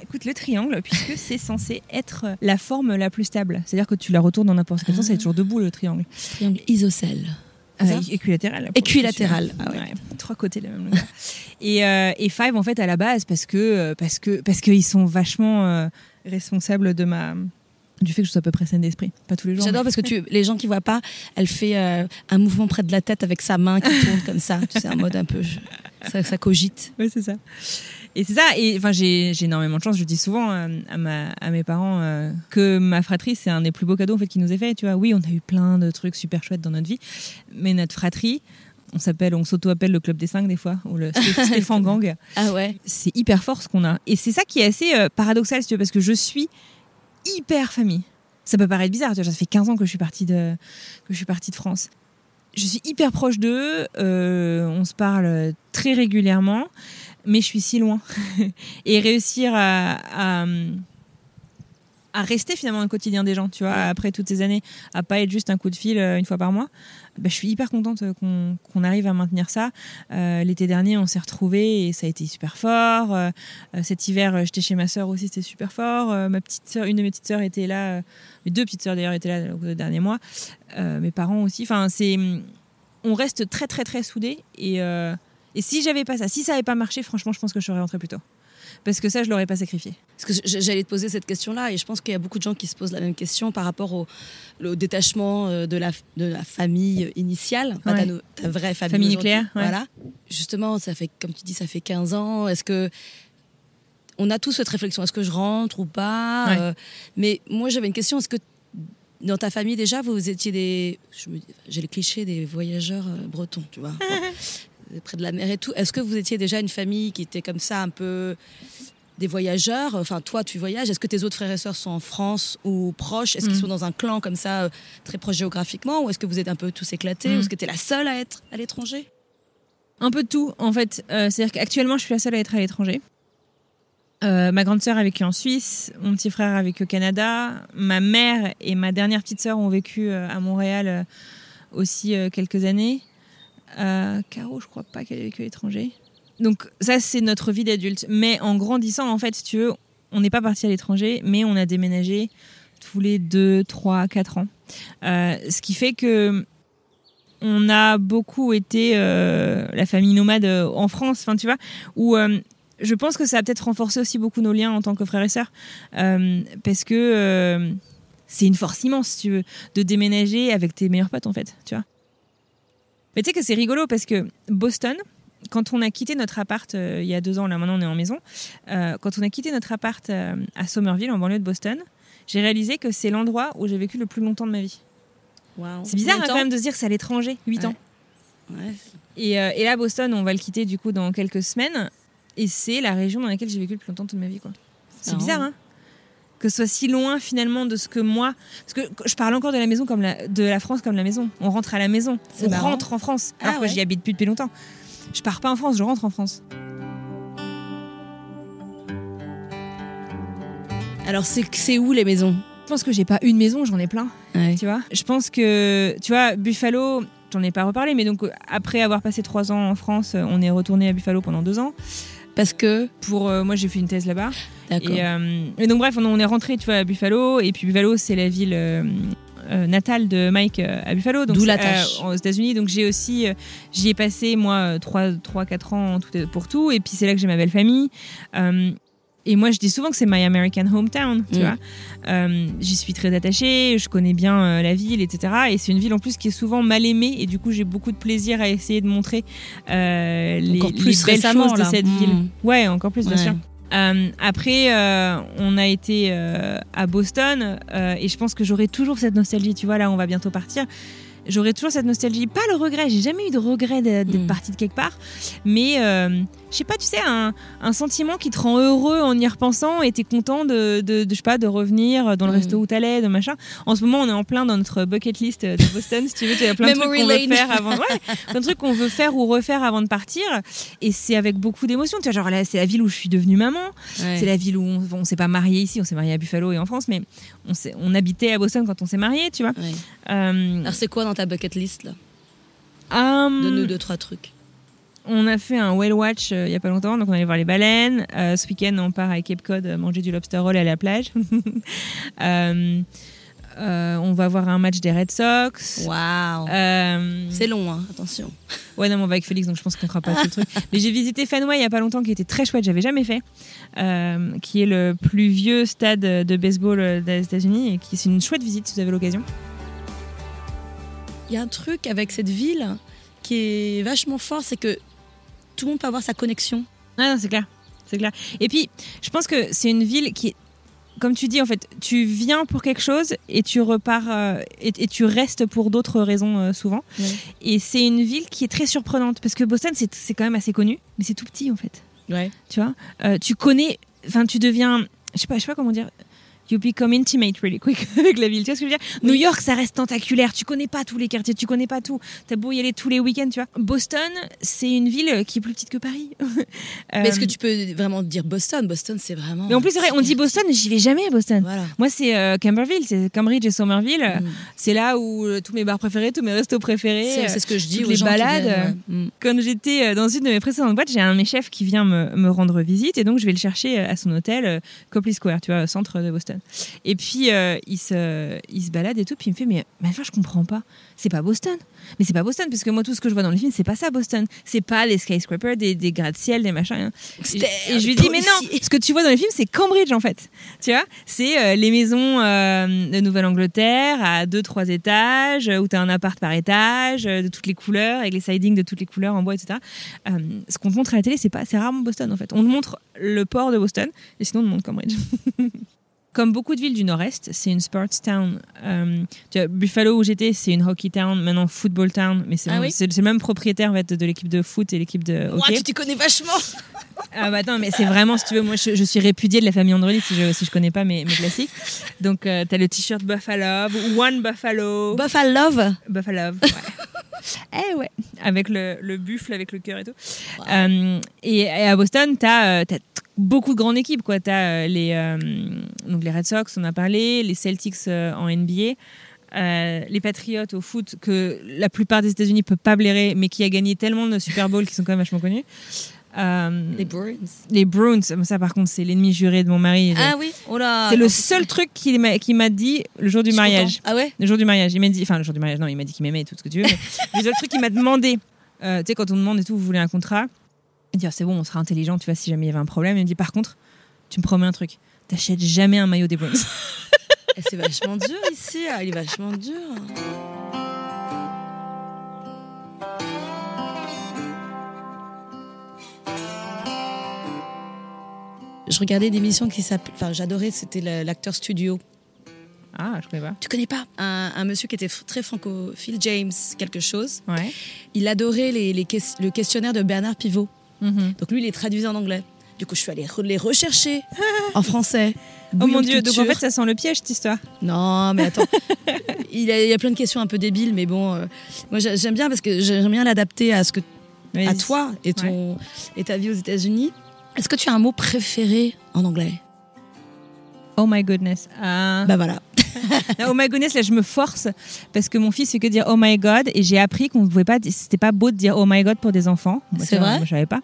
Écoute, le triangle, puisque c'est censé être la forme la plus stable. C'est-à-dire que tu la retournes dans n'importe quel sens, elle est toujours debout le triangle. Triangle isocèle. Euh, équilatéral. Équilatéral, ah ouais. Trois côtés la même longueur. et, euh, et Five, en fait, à la base, parce que euh, parce que parce qu'ils sont vachement euh, responsables de ma du fait que je sois à peu près saine d'esprit. Pas tous les jours. J'adore parce que tu, les gens qui voient pas, elle fait euh, un mouvement près de la tête avec sa main qui tourne comme ça. Tu sais, un mode un peu. ça, ça cogite. Ouais, c'est ça. Et c'est ça. Et enfin, j'ai j'ai énormément de chance. Je dis souvent euh, à, ma, à mes parents euh, que ma fratrie, c'est un des plus beaux cadeaux en fait qui nous est fait. Tu vois, oui, on a eu plein de trucs super chouettes dans notre vie, mais notre fratrie, on s'appelle, on s'auto-appelle le club des cinq des fois ou le Sté- Stéphane Gang. Ah ouais. C'est hyper fort ce qu'on a. Et c'est ça qui est assez euh, paradoxal, si tu veux, parce que je suis hyper famille. Ça peut paraître bizarre. Ça fait 15 ans que je suis partie de que je suis partie de France. Je suis hyper proche d'eux. euh, on se parle très régulièrement mais je suis si loin. et réussir à, à rester finalement le quotidien des gens, tu vois, après toutes ces années, à pas être juste un coup de fil euh, une fois par mois, bah, je suis hyper contente euh, qu'on arrive à maintenir ça. Euh, L'été dernier, on s'est retrouvés et ça a été super fort. Euh, cet hiver, j'étais chez ma sœur aussi, c'était super fort. Euh, ma petite sœur, une de mes petites sœurs était là, mes deux petites sœurs d'ailleurs étaient là le dernier mois. Mes parents aussi. Enfin, c'est, on reste très très très soudés et et si j'avais pas ça, si ça avait pas marché, franchement, je pense que je serais rentrée plus tôt. Parce que ça, je l'aurais pas sacrifié. Parce que j'allais te poser cette question-là et je pense qu'il y a beaucoup de gens qui se posent la même question par rapport au, au détachement euh, de la, de la famille initiale, Ouais. ta, vraie famille. Famille nucléaire, ouais. Voilà. Justement, ça fait, comme tu dis, ça fait 15 ans. Est-ce que. On a tous cette réflexion, est-ce que je rentre ou pas Ouais. Euh, Mais moi, j'avais une question, est-ce que dans ta famille, déjà, vous étiez des. J'ai le cliché des voyageurs euh, bretons, tu vois. Bon, près de la mer et tout. Est-ce que vous étiez déjà une famille qui était comme ça, un peu des voyageurs? Enfin, toi, tu voyages. Est-ce que tes autres frères et sœurs sont en France ou proches? Est-ce qu'ils Mm. sont dans un clan comme ça, euh, très proche géographiquement? Ou est-ce que vous êtes un peu tous éclatés? Ou est-ce que tu es la seule à être à l'étranger? Un peu de tout, en fait. Euh, C'est-à-dire qu'actuellement, je suis la seule à être à l'étranger. Euh, ma grande sœur a vécu en Suisse, mon petit frère a vécu au Canada, ma mère et ma dernière petite sœur ont vécu euh, à Montréal euh, aussi euh, quelques années. Euh, Caro, je crois pas qu'elle ait vécu à l'étranger. donc ça c'est notre vie d'adulte. Mais en grandissant, en fait, tu veux, on n'est pas parti à l'étranger, mais on a déménagé tous les 2, 3, 4 ans. Euh, ce qui fait que on a beaucoup été euh, la famille nomade en France, enfin tu vois, où je pense que ça a peut-être renforcé aussi beaucoup nos liens en tant que frères et sœurs, parce que c'est une force immense, tu veux, de déménager avec tes meilleurs potes en fait, tu vois. Mais tu sais que c'est rigolo parce que Boston, quand on a quitté notre appart il y a deux ans, là maintenant on est en maison, quand on a quitté notre appart à Somerville, en banlieue de Boston, j'ai réalisé que c'est l'endroit où j'ai vécu le plus longtemps de ma vie. C'est bizarre hein, quand même de se dire que c'est à l'étranger, 8 ans. Et, euh, et, là, Boston, on va le quitter du coup dans quelques semaines. Et c'est la région dans laquelle j'ai vécu le plus longtemps de ma vie. C'est bizarre, hein que ce soit si loin finalement de ce que moi. Parce que je parle encore de la maison comme la, de la France comme la maison. On rentre à la maison. On rentre en France. Alors ah que j'y habite plus depuis longtemps. Je pars pas en France, je rentre en France. Alors, c'est où les maisons? Je pense que j'ai pas une maison, j'en ai plein. Tu vois? Je pense que, tu vois, Buffalo, j'en ai pas reparlé, mais donc après avoir passé trois ans en France, on est retourné à Buffalo pendant deux ans. Parce que Pour euh, moi, j'ai fait une thèse là-bas. Et, euh, et, donc, bref, on, est rentré, tu vois, à Buffalo. Et puis, Buffalo, c'est la ville. Euh, natale de Mike à Buffalo, donc la tâche. aux États-Unis. Donc j'ai aussi, j'y ai passé moi 3 3 4 ans tout, pour tout et puis c'est là que j'ai ma belle famille. Et moi, je dis souvent que c'est my American hometown, tu mm. vois. Euh, J'y suis très attachée, je connais bien euh, la ville, etc. Et c'est une ville en plus qui est souvent mal aimée. Et du coup, j'ai beaucoup de plaisir à essayer de montrer euh, les, plus belles choses de cette ville. Mm. Ouais, encore plus, bien sûr. Après, on a été à Boston et je pense que j'aurai toujours cette nostalgie. Tu vois, là, on va bientôt partir j'aurai toujours cette nostalgie. Pas le regret, j'ai jamais eu de regret d'être mm. partie de quelque part, mais euh, je sais pas, tu sais, un, sentiment qui te rend heureux en y repensant et t'es content de, de, je sais pas, de revenir dans le mm. resto où t'allais, de machin. En ce moment, on est en plein dans notre bucket list de Boston, si tu veux, il y a plein de trucs qu'on veut faire avant, plein de trucs qu'on veut faire ou refaire avant de partir, et c'est avec beaucoup d'émotion. Tu vois, genre là, c'est la ville où je suis devenue maman, c'est la ville où on, on s'est pas marié ici, on s'est marié à Buffalo et en France, mais on, on habitait à Boston quand on s'est marié, tu vois. Euh, Alors c'est quoi dans ta bucket list là um, Donne-nous deux trois trucs. On a fait un whale watch euh, il y a pas longtemps, donc on allait voir les baleines. Euh, ce week-end, on part à Cape Cod manger du lobster roll à la plage. on va voir un match des Red Sox. Waouh C'est long, hein, attention. Ouais, non, on va avec Félix, donc je pense qu'on fera pas tout le truc. Mais j'ai visité Fenway il y a pas longtemps, qui était très chouette, j'avais jamais fait, qui est le plus vieux stade de baseball des États-Unis et qui c'est une chouette visite si vous avez l'occasion. Il y a un truc avec cette ville qui est vachement fort, c'est que tout le monde peut avoir sa connexion. Ah c'est clair. C'est clair. Et puis, je pense que c'est une ville qui comme tu dis, en fait, tu viens pour quelque chose et tu repars euh, et, tu restes pour d'autres raisons euh, souvent. Et c'est une ville qui est très surprenante parce que Boston, c'est quand même assez connu, mais c'est tout petit en fait. Ouais. Tu vois, euh, tu connais, enfin, tu deviens, je sais pas, je sais pas comment dire you become intimate really quick avec la ville. Tu vois ce que je veux dire? New York, ça reste tentaculaire. Tu connais pas tous les quartiers, tu connais pas tout. T'as beau y aller tous les week-ends, tu vois. Boston, c'est une ville qui est plus petite que Paris. Mais est-ce que tu peux vraiment dire Boston? Boston, c'est vraiment. Mais en plus, c'est vrai, on dit Boston, j'y vais jamais à Boston. Moi, c'est euh, Camberville, c'est Cambridge et Somerville. Mm. C'est là où euh, tous mes bars préférés, tous mes restos préférés. C'est ce que je dis. les balades. Mm. Quand j'étais euh, dans une de mes précédentes boîtes, j'ai un de mes chefs qui vient me, me, rendre visite et donc je vais le chercher à son hôtel, Copley Square, tu vois, centre de Boston. Et puis euh, il, se, il se balade et tout, puis il me fait Mais, mais enfin, je comprends pas. C'est pas Boston. Mais c'est pas Boston, parce que moi, tout ce que je vois dans les films, c'est pas ça, Boston. C'est pas les skyscrapers, des, des gratte-ciel, des machins. Hein. Et, je lui dis Mais non, ce que tu vois dans les films, c'est Cambridge, en fait. Tu vois C'est euh, les maisons euh, de Nouvelle-Angleterre à deux, trois étages, où tu as un appart par étage, de toutes les couleurs, avec les sidings de toutes les couleurs en bois, etc. ce qu'on te montre à la télé, c'est pas, c'est rarement Boston, en fait. On te montre le port de Boston, et sinon, on te montre Cambridge. comme beaucoup de villes du Nord-Est, c'est une sports town. Euh, Buffalo où j'étais, c'est une hockey town, maintenant football town, mais c'est ah le même propriétaire en fait, de l'équipe de foot et l'équipe de hockey. tu t'y connais vachement Ah bah attends, mais c'est vraiment, si tu veux, moi je, suis répudiée de la famille Android si je, si je connais pas mes, mes classiques. Donc euh, t'as le t-shirt Buffalo, One Buffalo. Buffalo Buffalo, ouais. Eh ouais, avec le, le buffle, avec le cœur et tout. Euh, et, à Boston, t'as as beaucoup de grandes équipes. Tu as euh, les, euh, donc les Red Sox, on a parlé, les Celtics euh, en NBA. les Patriots au foot que la plupart des États-Unis ne peuvent pas blairer, mais qui a gagné tellement de Super Bowl qui sont quand même vachement connus. Euh, Les Bruins. les Bruins, ça par contre, c'est l'ennemi juré de mon mari. Ah oui, oh c'est le seul truc qu'il m'a dit le jour du mariage. Ah ouais Le jour du mariage, il m'a dit, enfin le jour du mariage, non, il m'a dit qu'il m'aimait et tout ce que tu veux. Mais le seul truc qu'il m'a demandé, euh, tu sais, quand on demande et tout, vous voulez un contrat, il dit, Ah, c'est bon, on sera intelligent, tu vois, si jamais il y avait un problème. Il me dit, par contre, tu me promets un truc, t'achètes jamais un maillot des Bruins. Eh, C'est vachement dur ici, ah, il est vachement dur. Je regardais une émission qui s'appelait, enfin j'adorais, c'était la- l'acteur studio. ah, je connais pas. Tu connais pas? Un, un monsieur qui était très francophile, James quelque chose. Ouais. Il adorait les, les ques- le questionnaire de Bernard Pivot. Mhm. Donc lui, il les traduisait en anglais. Du coup, je suis allée re- les rechercher en français. Oh mon dieu, donc en fait, ça sent le piège cette histoire. Non, mais attends. il, y a, il y a plein de questions un peu débiles, mais bon, euh, moi j'a- j'aime bien parce que j'aime bien l'adapter à ce que à toi et ton et ta vie aux États-Unis. Est-ce que tu as un mot préféré en anglais? Oh my goodness. Euh, Bah voilà. oh my goodness, là je me force parce que mon fils fait que dire oh my god et j'ai appris qu'on ne pouvait pas, c'était pas beau de dire oh my god pour des enfants. C'est vrai? Moi je savais pas.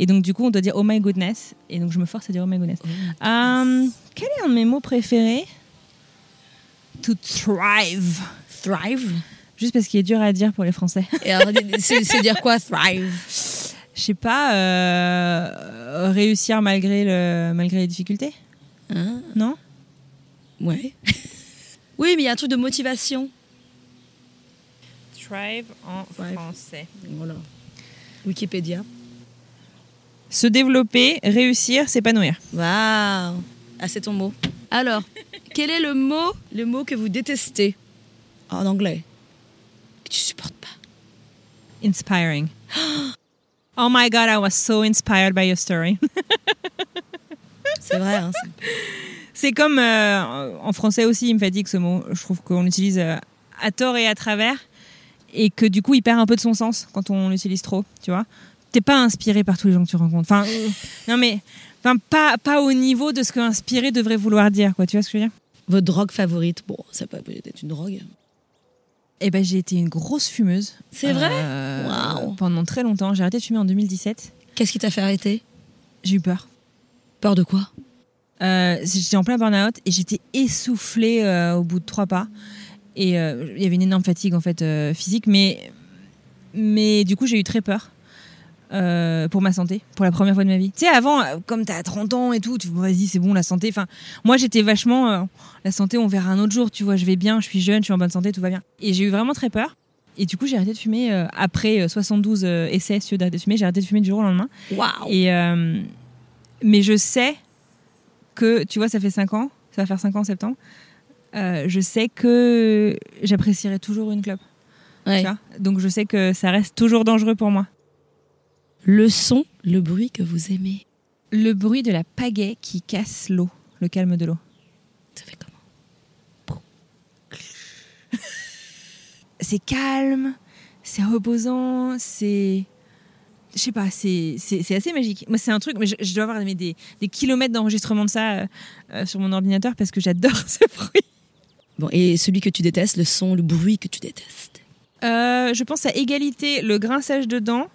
Et donc du coup on doit dire oh my goodness et donc je me force à dire oh my goodness. Euh, quel est un de mes mots préférés? To thrive. Thrive? Juste parce qu'il est dur à dire pour les Français. Et alors, c'est c'est dire quoi thrive? Je sais pas, euh, réussir malgré, le, malgré les difficultés Hein Non? Ouais. oui, mais il y a un truc de motivation. Thrive en Ouais. français. Voilà. Wikipédia. Se développer, réussir, s'épanouir. Waouh. Ah, c'est ton mot. Alors, quel est le mot, le mot que vous détestez? En anglais que tu supportes pas Inspiring. Oh my god, I was so inspired by your story. C'est vrai. Hein, c'est- comme euh, en français aussi, il me fatigue ce mot. Je trouve qu'on l'utilise euh, à tort et à travers et que du coup, il perd un peu de son sens quand on l'utilise trop, tu vois. T'es pas inspiré par tous les gens que tu rencontres. Enfin, euh, non mais, enfin, pas, pas au niveau de ce que inspiré devrait vouloir dire, quoi. Tu vois ce que je veux dire? Votre drogue favorite Bon, ça peut être une drogue. Eh ben, j'ai été une grosse fumeuse. C'est vrai? Euh, Waouh. Pendant très longtemps. J'ai arrêté de fumer en 2017. Qu'est-ce qui t'a fait arrêter? J'ai eu peur. Peur de quoi? Euh, j'étais en plein burn-out et j'étais essoufflée euh, au bout de trois pas. Et il y avait une énorme fatigue en fait physique, mais, mais du coup j'ai eu très peur euh, pour ma santé, pour la première fois de ma vie. Tu sais, avant, euh, comme t'as 30 ans et tout, tu vas-y, c'est bon, la santé. Enfin, moi j'étais vachement, euh, la santé, on verra un autre jour, tu vois, je vais bien, je suis jeune, je suis en bonne santé, tout va bien. Et j'ai eu vraiment très peur. Et du coup, j'ai arrêté de fumer euh, après euh, 72 euh, essais sur d'arrêter de fumer. J'ai arrêté de fumer du jour au lendemain. Waouh Et mais je sais que, tu vois, ça fait 5 ans, ça va faire 5 ans en septembre. je sais que j'apprécierai toujours une clope. Ouais. tu vois? Donc je sais que ça reste toujours dangereux pour moi. Le son, le bruit que vous aimez. Le bruit de la pagaie qui casse l'eau, le calme de l'eau. Ça fait comment? C'est calme, c'est reposant, c'est. Je sais pas, c'est assez magique. Moi, c'est un truc, mais je, je dois avoir des, des, des kilomètres d'enregistrement de ça euh, euh, sur mon ordinateur parce que j'adore ce bruit. Bon, et celui que tu détestes, le son, le bruit que tu détestes? Euh, je pense à égalité le grinçage de dents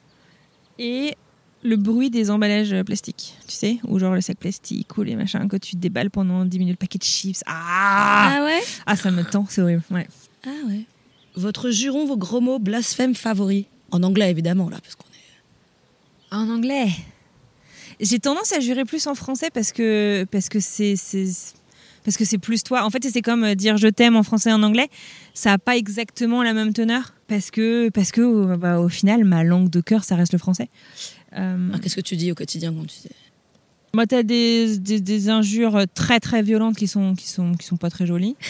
et le bruit des emballages plastiques, tu sais, ou genre le sac plastique ou les machins que tu déballes pendant 10 minutes le paquet de chips. Ah, ouais ah ça me tend, c'est horrible. Ouais. Ah ouais. Votre juron, vos gros mots blasphèmes favoris En anglais, évidemment, là, parce qu'on est... En anglais. J'ai tendance à jurer plus en français parce que parce que c'est- parce que c'est plus toi. En fait, c'est comme euh, dire je t'aime en français et en anglais. Ça a pas exactement la même teneur parce que parce que bah, au final, ma langue de cœur, ça reste le français. Euh, Alors, Qu'est-ce que tu dis au quotidien quand tu dis Moi, t'as des, des, des injures très très violentes qui sont qui sont qui sont pas très jolies.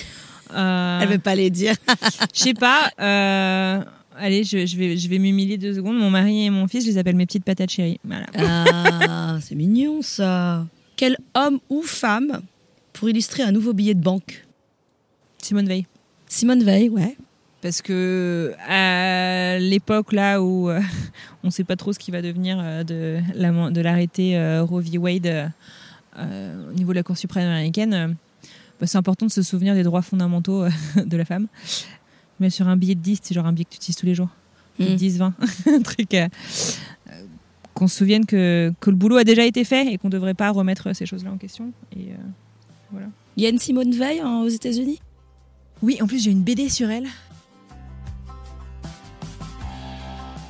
Euh, Elle veut pas les dire. je sais pas. euh, allez, je, je vais je vais m'humilier deux secondes. Mon mari et mon fils, je les appelle mes petites patates chéries. Voilà. Ah, c'est mignon ça. Quel homme ou femme pour illustrer un nouveau billet de banque Simone Veil. Simone Veil, ouais. Parce que à l'époque là où euh, on ne sait pas trop ce qui va devenir euh, de la- de l'arrêté euh, Roe v. Wade au niveau de la Cour suprême américaine, bah, c'est important de se souvenir des droits fondamentaux de la femme. Mais sur un billet de 10, c'est genre un billet que tu utilises tous les jours. Mm. 10, 20, un truc qu'on se souvienne que, que le boulot a déjà été fait et qu'on ne devrait pas remettre ces choses-là en question. Et voilà. Il y a une Simone Veil hein, aux États-Unis? Oui, en plus j'ai une BD sur elle.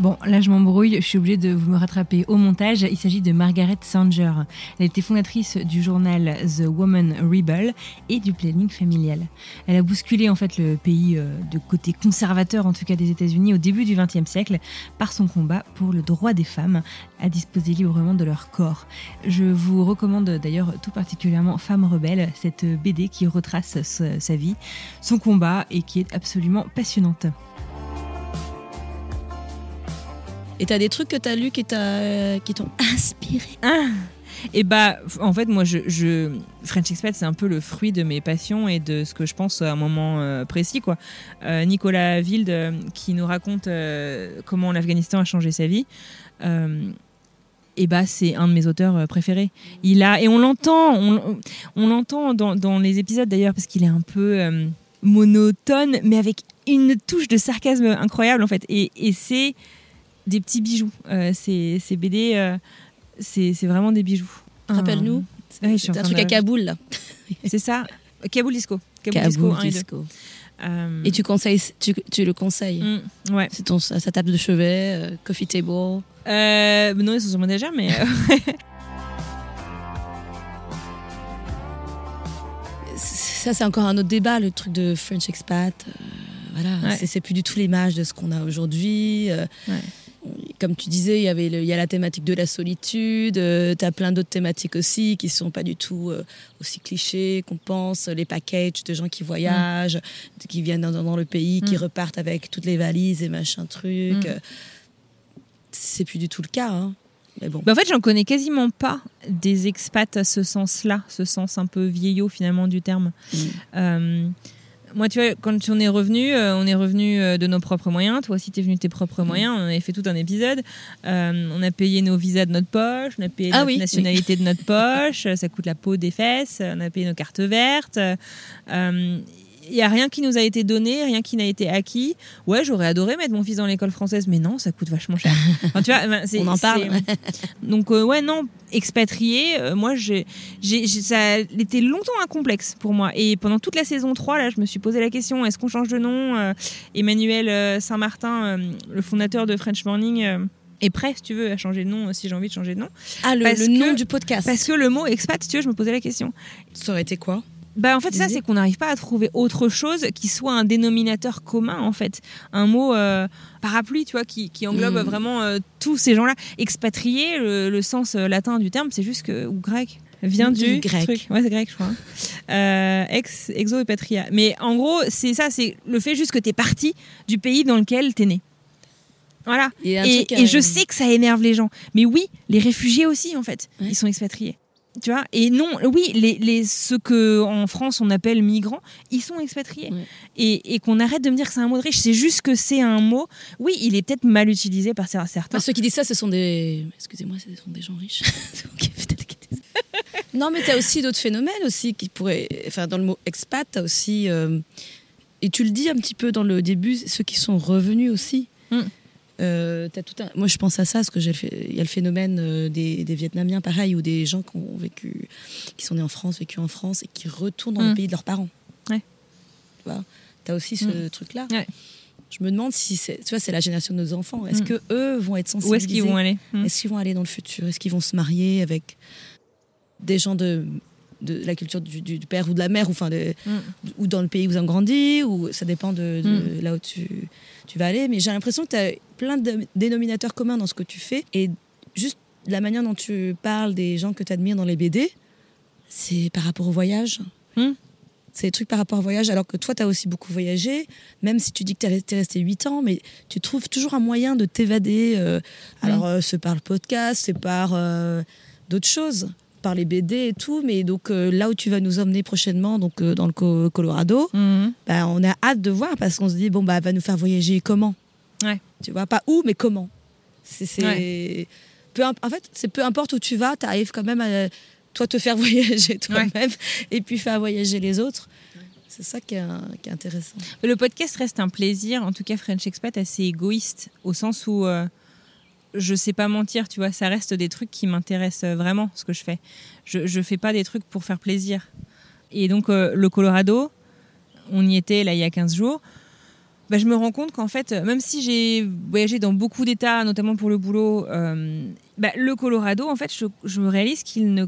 Bon, là je m'embrouille, je suis obligée de vous me rattraper au montage. Il s'agit de Margaret Sanger. Elle était fondatrice du journal The Woman Rebel et du planning familial. Elle a bousculé en fait le pays euh, de côté conservateur, en tout cas des États-Unis, au début du XXe siècle, par son combat pour le droit des femmes à disposer librement de leur corps. Je vous recommande d'ailleurs tout particulièrement Femme rebelle, cette BD qui retrace sa vie, son combat et qui est absolument passionnante. Et t'as des trucs que t'as lus qui t'a- qui t'ont inspiré? Ah et bah, en fait, moi, je, French Expat, c'est un peu le fruit de mes passions et de ce que je pense à un moment euh, précis, quoi. Euh, Nicolas Wilde, euh, qui nous raconte euh, comment l'Afghanistan a changé sa vie. euh, et bah, c'est un de mes auteurs euh, préférés. Il a et on l'entend, on, l'entend dans, les épisodes d'ailleurs parce qu'il est un peu euh, monotone, mais avec une touche de sarcasme incroyable en fait. Et c'est des petits bijoux. Euh, ces, ces BD, euh, c'est vraiment des bijoux. Rappelle-nous. Ouais, C'est un train truc à Kaboul, là. C'est ça. Kaboul Disco. Kaboul, Disco Kaboul 1 et 2. Disco. Euh, Et tu conseilles, tu, tu le conseilles mm, ouais. C'est sa table de chevet, euh, coffee table. Euh, non, ils sont sur étagère, mais Ça, c'est encore un autre débat, le truc de French expat. voilà, Ouais. c'est- c'est plus du tout l'image de ce qu'on a aujourd'hui. Ouais. Comme tu disais, il y avait le- il y a la thématique de la solitude. tu as plein d'autres thématiques aussi qui sont pas du tout euh, aussi clichés qu'on pense. Les packages de gens qui voyagent, qui viennent dans, dans le pays, qui Mm. repartent avec toutes les valises et machin truc. Mm. euh, C'est plus du tout le cas. hein. Mais bon. bah, en fait, j'en connais quasiment pas des expats à ce sens-là, ce sens un peu vieillot finalement du terme. Mm. Euh, moi, tu vois, quand on est revenu, euh, on est revenu euh, de nos propres moyens. Toi aussi, t'es venu de tes propres moyens. On avait fait tout un épisode. Euh, on a payé nos visas de notre poche, on a payé Ah notre oui, nationalité de notre poche. Ça coûte la peau des fesses. On a payé nos cartes vertes. Il n'y a rien qui nous a été donné, rien qui n'a été acquis. Ouais, j'aurais adoré mettre mon fils dans l'école française, mais non, ça coûte vachement cher. Enfin, tu vois, ben, On en parle. Donc, euh, ouais, non, expatrié, euh, moi, j'ai, ça a été longtemps un complexe pour moi. Et pendant toute la saison 3, là, je me suis posé la question est-ce qu'on change de nom Euh, Emmanuel Saint-Martin, le fondateur de French Morning, est prêt, si tu veux, à changer de nom, si j'ai envie de changer de nom. Ah, le, Parce le que- nom du podcast. Parce que le mot expat, si tu veux, je me posais la question. Ça aurait été quoi? Bah en fait ça Disais. c'est qu'on n'arrive pas à trouver autre chose qui soit un dénominateur commun en fait, un mot euh, parapluie tu vois qui, qui englobe Mm. vraiment euh, tous ces gens-là. Expatrié, le, le sens euh, latin du terme c'est juste que ou grec vient Du du, grec. truc. Ouais c'est grec je crois. hein. Ex exo et patria. Mais en gros c'est ça c'est le fait juste que t'es parti du pays dans lequel t'es né. Voilà. Et, je sais que ça énerve les gens. Mais oui, les réfugiés aussi, en fait, Ouais. ils sont expatriés. Tu vois Et non, oui, les, les, ceux que en France on appelle migrants, ils sont expatriés. Et, et qu'on arrête de me dire que c'est un mot de riche. C'est juste que c'est un mot. Oui, il est peut-être mal utilisé par certains. Enfin, ceux qui disent ça, ce sont des. Excusez-moi, ce sont des gens riches. Non, mais tu as aussi d'autres phénomènes aussi qui pourraient. Enfin, dans le mot expat, tu as aussi. euh, Et tu le dis un petit peu dans le début, ceux qui sont revenus aussi. Mm. Euh, tout un... Moi, je pense à ça, parce que j'ai le fait- il y a le phénomène euh, des, des Vietnamiens, pareil, ou des gens qui ont vécu, qui sont nés en France, vécu en France, et qui retournent dans le Mm. pays de leurs parents. Ouais. Tu vois T'as aussi ce Mm. truc-là. Ouais. Je me demande si c'est, tu vois, c'est la génération de nos enfants. Est-ce Mm. que eux vont être Où sensibilisés est-ce qu'ils vont aller? Hmm. est-ce qu'ils vont aller dans le futur? Est-ce qu'ils vont se marier avec des gens de, de la culture du, père ou de la mère, ou, enfin de- Mm. ou dans le pays où ils ont grandi, ou ça dépend de, de Mm. là où tu, tu vas aller. Mais j'ai l'impression que tu as plein de dénominateurs communs dans ce que tu fais. Et juste la manière dont tu parles des gens que tu admires dans les BD, c'est par rapport au voyage. Mm. C'est des trucs par rapport au voyage, alors que toi, tu as aussi beaucoup voyagé, même si tu dis que tu es resté 8 ans, mais tu trouves toujours un moyen de t'évader. euh, alors, euh, c'est par le podcast, c'est par euh, d'autres choses, par les BD et tout. Mais donc, euh, là où tu vas nous emmener prochainement, donc euh, dans le Co- Colorado, Mhm. bah, on a hâte de voir parce qu'on se dit, bon, bah, elle va nous faire voyager comment? Ouais. Tu vois, pas où, mais comment? C'est. peu en fait, c'est peu importe où tu vas, tu arrives quand même à toi te faire voyager toi-même et puis faire voyager les autres. C'est ça qui est, un- qui est intéressant. Le podcast reste un plaisir, en tout cas French Expat, assez égoïste, au sens où, euh, je sais pas mentir, tu vois, ça reste des trucs qui m'intéressent vraiment, ce que je fais. Je, je fais pas des trucs pour faire plaisir. Et donc, euh, le Colorado, on y était là il y a 15 jours. Bah, je me rends compte qu'en fait, même si j'ai voyagé dans beaucoup d'États, notamment pour le boulot, euh, bah, le Colorado, en fait, je, me réalise qu'il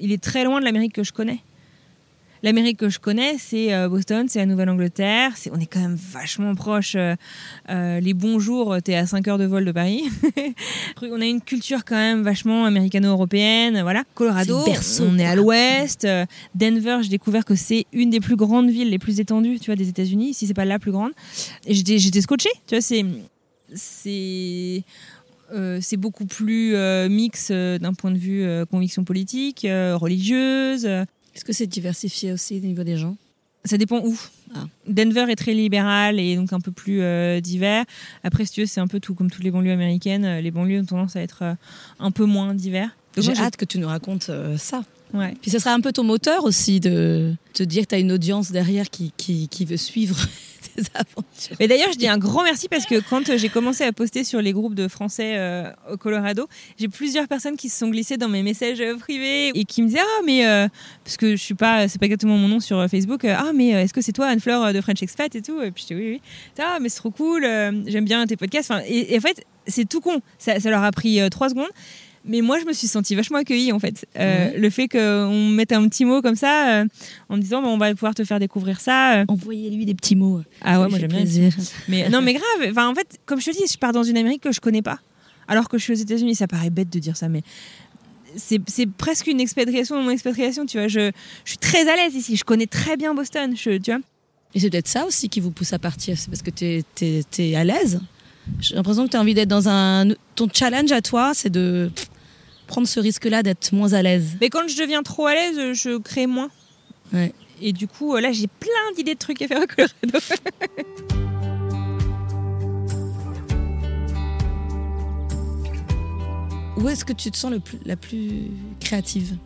est très loin de l'Amérique que je connais. L'Amérique que je connais, c'est euh, Boston, c'est la Nouvelle-Angleterre. C'est, on est quand même vachement proche. euh, euh, les bons jours, t'es à 5 heures de vol de Paris. on a une culture quand même vachement américano-européenne. Voilà. Colorado, berceau, on est à l'ouest. Denver, j'ai découvert que c'est une des plus grandes villes, les plus étendues, tu vois, des États-Unis, si c'est pas la plus grande. Et j'étais, j'étais scotchée. Tu vois, c'est, c'est, euh, c'est beaucoup plus euh, mix euh, d'un point de vue conviction politique, religieuse. Est-ce que c'est diversifié aussi au niveau des gens? Ça dépend où. Ah. Denver est très libéral et donc un peu plus euh, divers. Après, si tu veux, c'est un peu tout comme toutes les banlieues américaines. Euh, Les banlieues ont tendance à être euh, un peu moins divers. J'ai hâte que tu nous racontes euh, ça. Ouais. Puis ce sera un peu ton moteur aussi de te dire que tu as une audience derrière qui, qui, qui veut suivre aventures. Mais d'ailleurs, je dis un grand merci parce que quand euh, j'ai commencé à poster sur les groupes de Français euh, au Colorado, j'ai plusieurs personnes qui se sont glissées dans mes messages euh, privés et qui me disaient ah mais parce que je suis pas, c'est pas exactement mon nom sur Facebook. ah mais est-ce que c'est toi Anne Fleur de French Expat et tout? Et puis je dis oui oui. Ah mais c'est trop cool. J'aime bien tes podcasts. Enfin, et, en fait, c'est tout con. Ça, ça leur a pris trois secondes. Mais moi, je me suis sentie vachement accueillie en fait. Euh. Le fait qu'on me mette un petit mot comme ça, euh, en me disant, Bon, on va pouvoir te faire découvrir ça. euh. Envoyez-lui des petits mots. Ah Ça ouais, moi j'aime bien. Mais non, mais grave. Enfin, en fait, comme je te dis, je pars dans une Amérique que je connais pas. Alors que je suis aux États-Unis, ça paraît bête de dire ça, mais c'est presque une expatriation dans mon expatriation. Tu vois, je, je suis très à l'aise ici. Je connais très bien Boston. Je, tu vois. Et c'est peut-être ça aussi qui vous pousse à partir, c'est parce que tu es, à l'aise. J'ai l'impression que tu as envie d'être dans un... Ton challenge à toi, c'est de prendre ce risque-là d'être moins à l'aise. Mais quand je deviens trop à l'aise, je crée moins. Ouais. Et du coup, là, j'ai plein d'idées de trucs à faire au Colorado. Où est-ce que tu te sens le plus, la plus créative?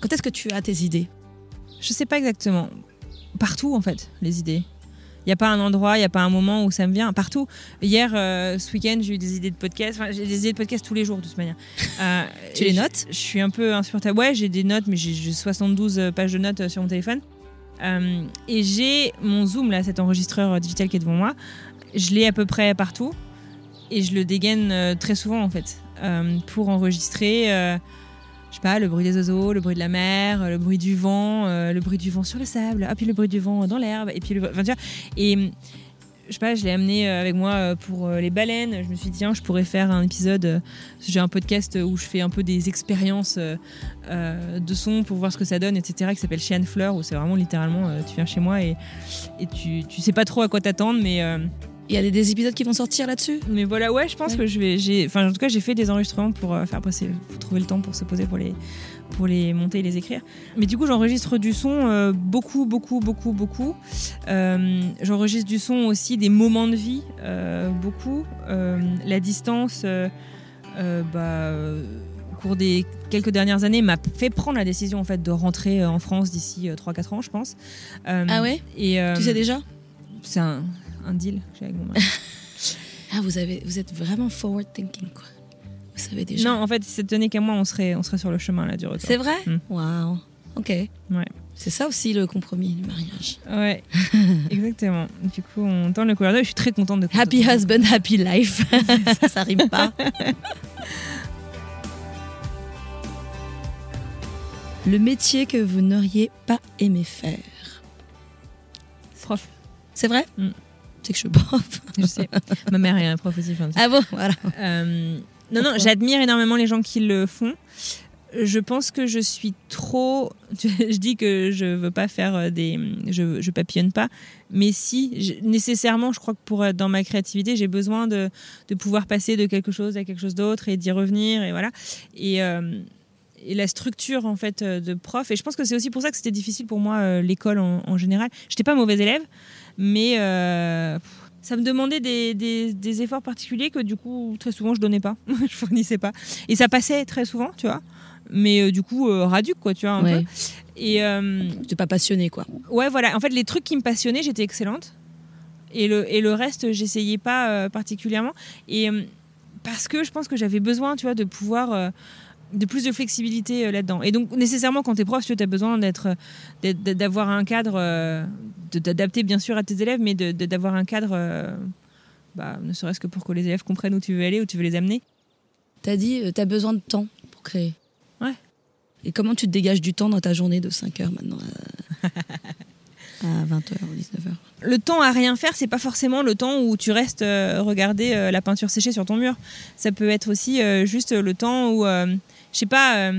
Quand est-ce que tu as tes idées? Je sais pas exactement. Partout, en fait, les idées. Il n'y a pas un endroit, il n'y a pas un moment où ça me vient. Partout. Hier, euh, ce week-end, j'ai eu des idées de podcast. Enfin, j'ai des idées de podcast tous les jours, de toute manière. Euh, Tu les notes? Je suis un peu insupportable. Ouais, j'ai des notes, mais j'ai j'ai 72 pages de notes euh, sur mon téléphone. Euh, et j'ai mon Zoom, là, cet enregistreur euh, digital qui est devant moi. Je l'ai à peu près partout. Et je le dégaine euh, très souvent, en fait, euh, pour enregistrer. Je sais pas, le bruit des oiseaux, le bruit de la mer, euh, le bruit du vent, euh, le bruit du vent sur le sable, ah, puis le bruit du vent dans l'herbe, et puis le... Enfin, tu vois, et hum, je sais pas, je l'ai amené euh, avec moi pour les baleines. Je me suis dit, tiens, je pourrais faire un épisode. J'ai un podcast où je fais un peu des expériences de son pour voir ce que ça donne, etc., qui s'appelle Chez Anne Fleur, où c'est vraiment littéralement, tu viens chez moi et, et tu, tu sais pas trop à quoi t'attendre, mais. Il y a des, des épisodes qui vont sortir là-dessus mais voilà, ouais, je pense Ouais. que je vais. j'ai- Enfin, en tout cas, j'ai fait des enregistrements pour euh, faire passer. faut trouver le temps pour se poser pour les, pour les monter et les écrire. Mais du coup, j'enregistre du son euh, beaucoup, beaucoup, beaucoup, beaucoup. Euh, j'enregistre du son aussi des moments de vie, beaucoup. La distance, bah. au cours des quelques dernières années m'a fait prendre la décision en fait de rentrer en France d'ici euh, 3-4 ans je pense Ah ouais? et Tu sais déjà? c'est un, un deal que j'ai avec mon mari Ah, vous, avez, vous êtes vraiment forward thinking, quoi. Vous savez déjà. Non, en fait, si ça tenait qu'à moi, on serait, on serait sur le chemin là du retour. C'est vrai Mm. Waouh. Ok. Ouais. C'est ça aussi le compromis du mariage. Ouais, exactement. Du coup, on tend le Colorado et je suis très contente de. Happy husband, happy life. ça, ça rime pas. Le métier que vous n'auriez pas aimé faire. Prof, C'est vrai Mm. C'est que je suis prof. je sais. Ma mère est un prof aussi. enfin, Ah bon Voilà. Euh, non, non, j'admire énormément les gens qui le font. Je pense que je suis trop. Je dis que je veux pas faire euh, des. Je, je papillonne pas. Mais si, je- nécessairement, je crois que pour être dans ma créativité, j'ai besoin de, de pouvoir passer de quelque chose à quelque chose d'autre et d'y revenir. Et voilà. Et. euh, et la structure en fait euh, de prof et je pense que c'est aussi pour ça que c'était difficile pour moi euh, l'école en, en général j'étais pas mauvais élève mais euh, ça me demandait des, des- des efforts particuliers que du coup très souvent je donnais pas je fournissais pas et ça passait très souvent tu vois mais euh, du coup euh, raduc quoi tu vois un Ouais. peu et Tu pas passionné, quoi. ouais voilà en fait les trucs qui me passionnaient j'étais excellente et le, et le reste j'essayais pas particulièrement et parce que je pense que j'avais besoin, tu vois, de pouvoir. de plus de flexibilité euh, là-dedans. Et donc, nécessairement, quand tu es prof, tu as besoin d'être, d'être- d'avoir un cadre, euh, de t'adapter bien sûr à tes élèves, mais d'avoir un cadre, euh, bah, ne serait-ce que pour que les élèves comprennent où tu veux aller, où tu veux les amener. T'as dit, euh, t'as besoin de temps pour créer. Ouais. Et comment tu te dégages du temps dans ta journée de 5h maintenant à, à 20h ou 19h Le temps à rien faire, c'est pas forcément le temps où tu restes euh, regarder euh, la peinture séchée sur ton mur. Ça peut être aussi euh, juste le temps où, je sais pas,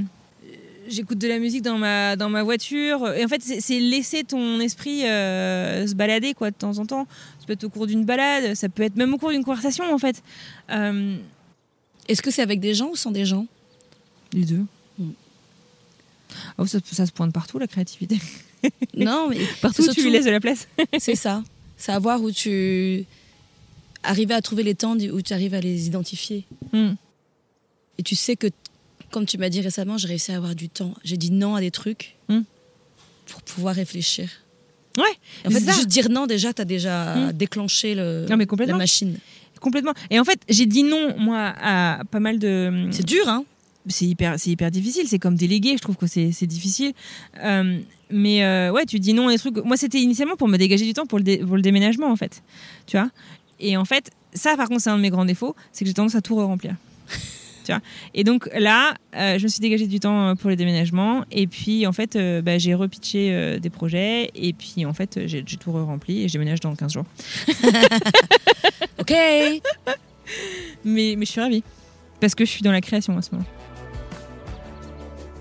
j'écoute de la musique dans ma, dans ma voiture. Et en fait, c'est c'est laisser ton esprit euh, se balader quoi, de temps en temps. Ça peut être au cours d'une balade, ça peut être même au cours d'une conversation en fait. Euh, Est-ce que c'est avec des gens ou sans des gens? Les deux. Ah, ça, ça se pointe partout la créativité. Non, mais Partout où tu surtout- lui laisses de la place. c'est ça. Savoir où tu arriver à trouver les temps où tu arrives à les identifier. Mm. Et tu sais que, comme tu m'as dit récemment, j'ai réussi à avoir du temps. J'ai dit non à des trucs Mm. pour pouvoir réfléchir. Ouais, En fait, ça. juste dire non, déjà, tu as déjà Mm. déclenché le, Non, mais la complètement. machine. Complètement. Et en fait, j'ai dit non, moi, à pas mal de. C'est dur, hein c'est hyper, c'est hyper difficile. C'est comme déléguer, je trouve que c'est difficile. Euh, mais euh, ouais, tu dis non à des trucs. Moi, c'était initialement pour me dégager du temps pour le, dé- pour le déménagement, en fait. Tu vois? Et en fait, ça, par contre, c'est un de mes grands défauts, c'est que j'ai tendance à tout remplir. Tu vois Et donc là, euh, je me suis dégagé du temps euh, pour les déménagements. Et puis, en fait, euh, bah, j'ai repitché euh, des projets. Et puis, en fait, j'ai tout re-rempli et je déménage dans 15 jours. Ok Mais, mais je suis ravie. Parce que je suis dans la création en ce moment.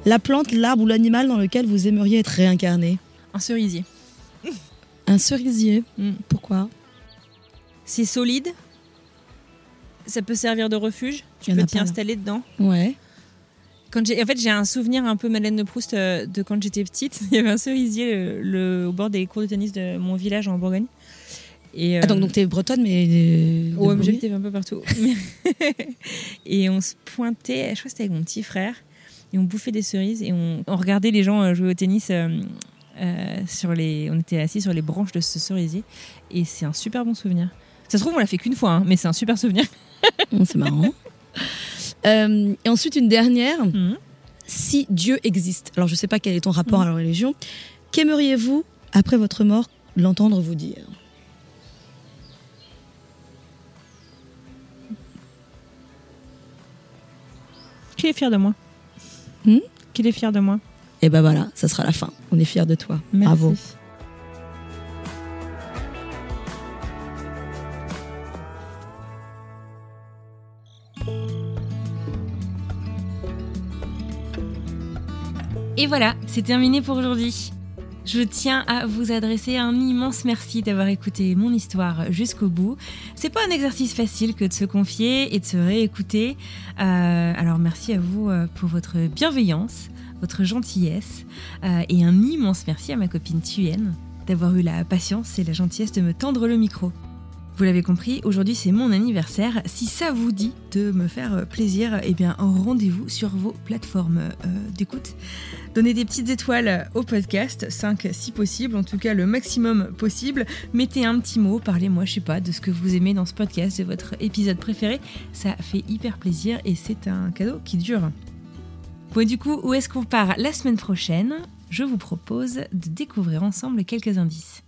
La plante, l'arbre ou l'animal dans lequel vous aimeriez être réincarné? Un cerisier. Un cerisier. Mm. Pourquoi? C'est solide. Ça peut servir de refuge. Tu peux t'y installer dedans. Ouais. Quand en fait, j'ai un souvenir un peu Madeleine de Proust euh, de quand j'étais petite. Il y avait un cerisier le, le- au bord des cours de tennis de mon village en Bourgogne. Et, euh, Attends, donc t'es bretonne, mais. de- de ouais, j'habitais un peu partout. et on se pointait, je crois que c'était avec mon petit frère, et on bouffait des cerises et on, on regardait les gens euh, jouer au tennis. euh, euh, sur les, on était assis sur les branches de ce cerisier et c'est un super bon souvenir. Ça se trouve, on l'a fait qu'une fois, hein, mais c'est un super souvenir. C'est marrant. Euh, et ensuite, une dernière. Mhm. Si Dieu existe, alors je sais pas quel est ton rapport à la religion, qu'aimeriez-vous, après votre mort, l'entendre vous dire? Qu'il est fier de moi. Hmm? Qu'il est fier de moi. Et ben voilà, ça sera la fin. On est fiers de toi. Merci. Bravo. Et voilà, c'est terminé pour aujourd'hui. Je tiens à vous adresser un immense merci d'avoir écouté mon histoire jusqu'au bout. C'est pas un exercice facile que de se confier et de se réécouter. Euh, alors merci à vous euh, pour votre bienveillance, votre gentillesse euh, et un immense merci à ma copine Thuyen d'avoir eu la patience et la gentillesse de me tendre le micro. Vous l'avez compris, aujourd'hui c'est mon anniversaire. Si ça vous dit de me faire plaisir, eh bien rendez-vous sur vos plateformes euh, d'écoute. Donnez des petites étoiles au podcast, 5 si possible, en tout cas le maximum possible. Mettez un petit mot, parlez-moi, je sais pas, de ce que vous aimez dans ce podcast, de votre épisode préféré. Ça fait hyper plaisir et c'est un cadeau qui dure. Bon, du coup, où est-ce qu'on part la semaine prochaine? Je vous propose de découvrir ensemble quelques indices.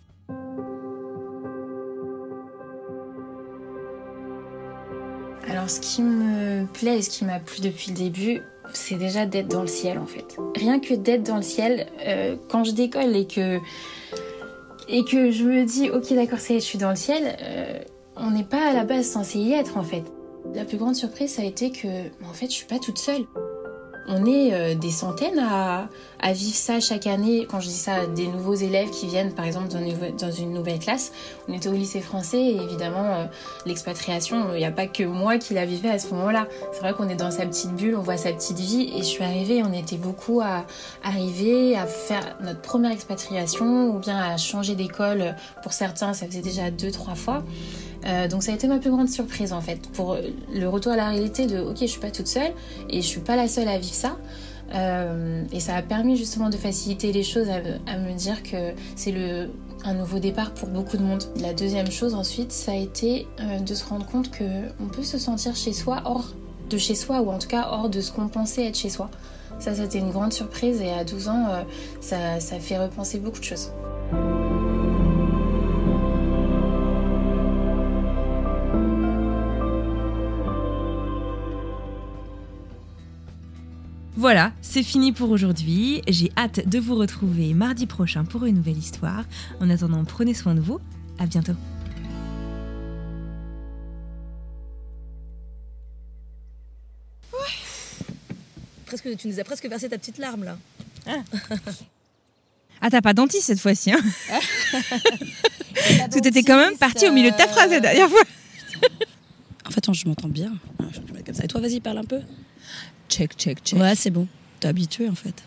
Alors ce qui me plaît et ce qui m'a plu depuis le début, c'est déjà d'être dans le ciel en fait. Rien que d'être dans le ciel, euh, quand je décolle et que je me dis ok d'accord ça y est je suis dans le ciel, euh, on n'est pas à la base censé y être en fait. La plus grande surprise ça a été que en fait je suis pas toute seule. On est euh, des centaines à, à vivre ça chaque année. Quand je dis ça des nouveaux élèves qui viennent par exemple dans une, nouveau- dans une nouvelle classe, on était au lycée français et évidemment euh, l'expatriation, il n'y a pas que moi qui la vivais à ce moment-là. C'est vrai qu'on est dans sa petite bulle, on voit sa petite vie et je suis arrivée, on était beaucoup à arriver à faire notre première expatriation ou bien à changer d'école. Pour certains, ça faisait déjà deux, trois fois. Euh, donc ça a été ma plus grande surprise en fait pour le retour à la réalité de ok je suis pas toute seule et je suis pas la seule à vivre ça Euh, et ça a permis justement de faciliter les choses à, me- dire que c'est le un nouveau départ pour beaucoup de monde. La deuxième chose ensuite, ça a été euh, de se rendre compte que on peut se sentir chez soi hors de chez soi ou en tout cas hors de ce qu'on pensait être chez soi. Ça, c'était une grande surprise et à 12 ans, ça, ça fait repenser beaucoup de choses. Voilà, c'est fini pour aujourd'hui. J'ai hâte de vous retrouver mardi prochain pour une nouvelle histoire. En attendant, prenez soin de vous. À bientôt. Presque, tu nous as presque versé ta petite larme là. Ah, t'as pas dentiste cette fois-ci, hein Tout était quand même parti au milieu de ta phrase la dernière fois. En fait, je m'entends bien. Ah, Je vais mettre comme ça. Et toi, vas-y, parle un peu. Check, check, check. Ouais, c'est bon. T'es habitué en fait.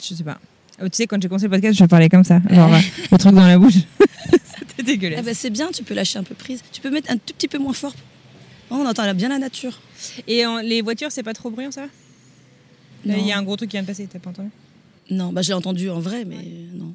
Je sais pas. Oh, tu sais, quand j'ai commencé le podcast, je parlais comme ça. Genre, euh, le truc dans la bouche. C'était dégueulasse. Ah bah, c'est bien, tu peux lâcher un peu prise. Tu peux mettre un tout petit peu moins fort. Oh, on entend bien la nature. Et en- les voitures, c'est pas trop bruyant, ça. Il y a un gros truc qui vient de passer, t'as pas entendu? Non, bah je l'ai entendu en vrai, mais non.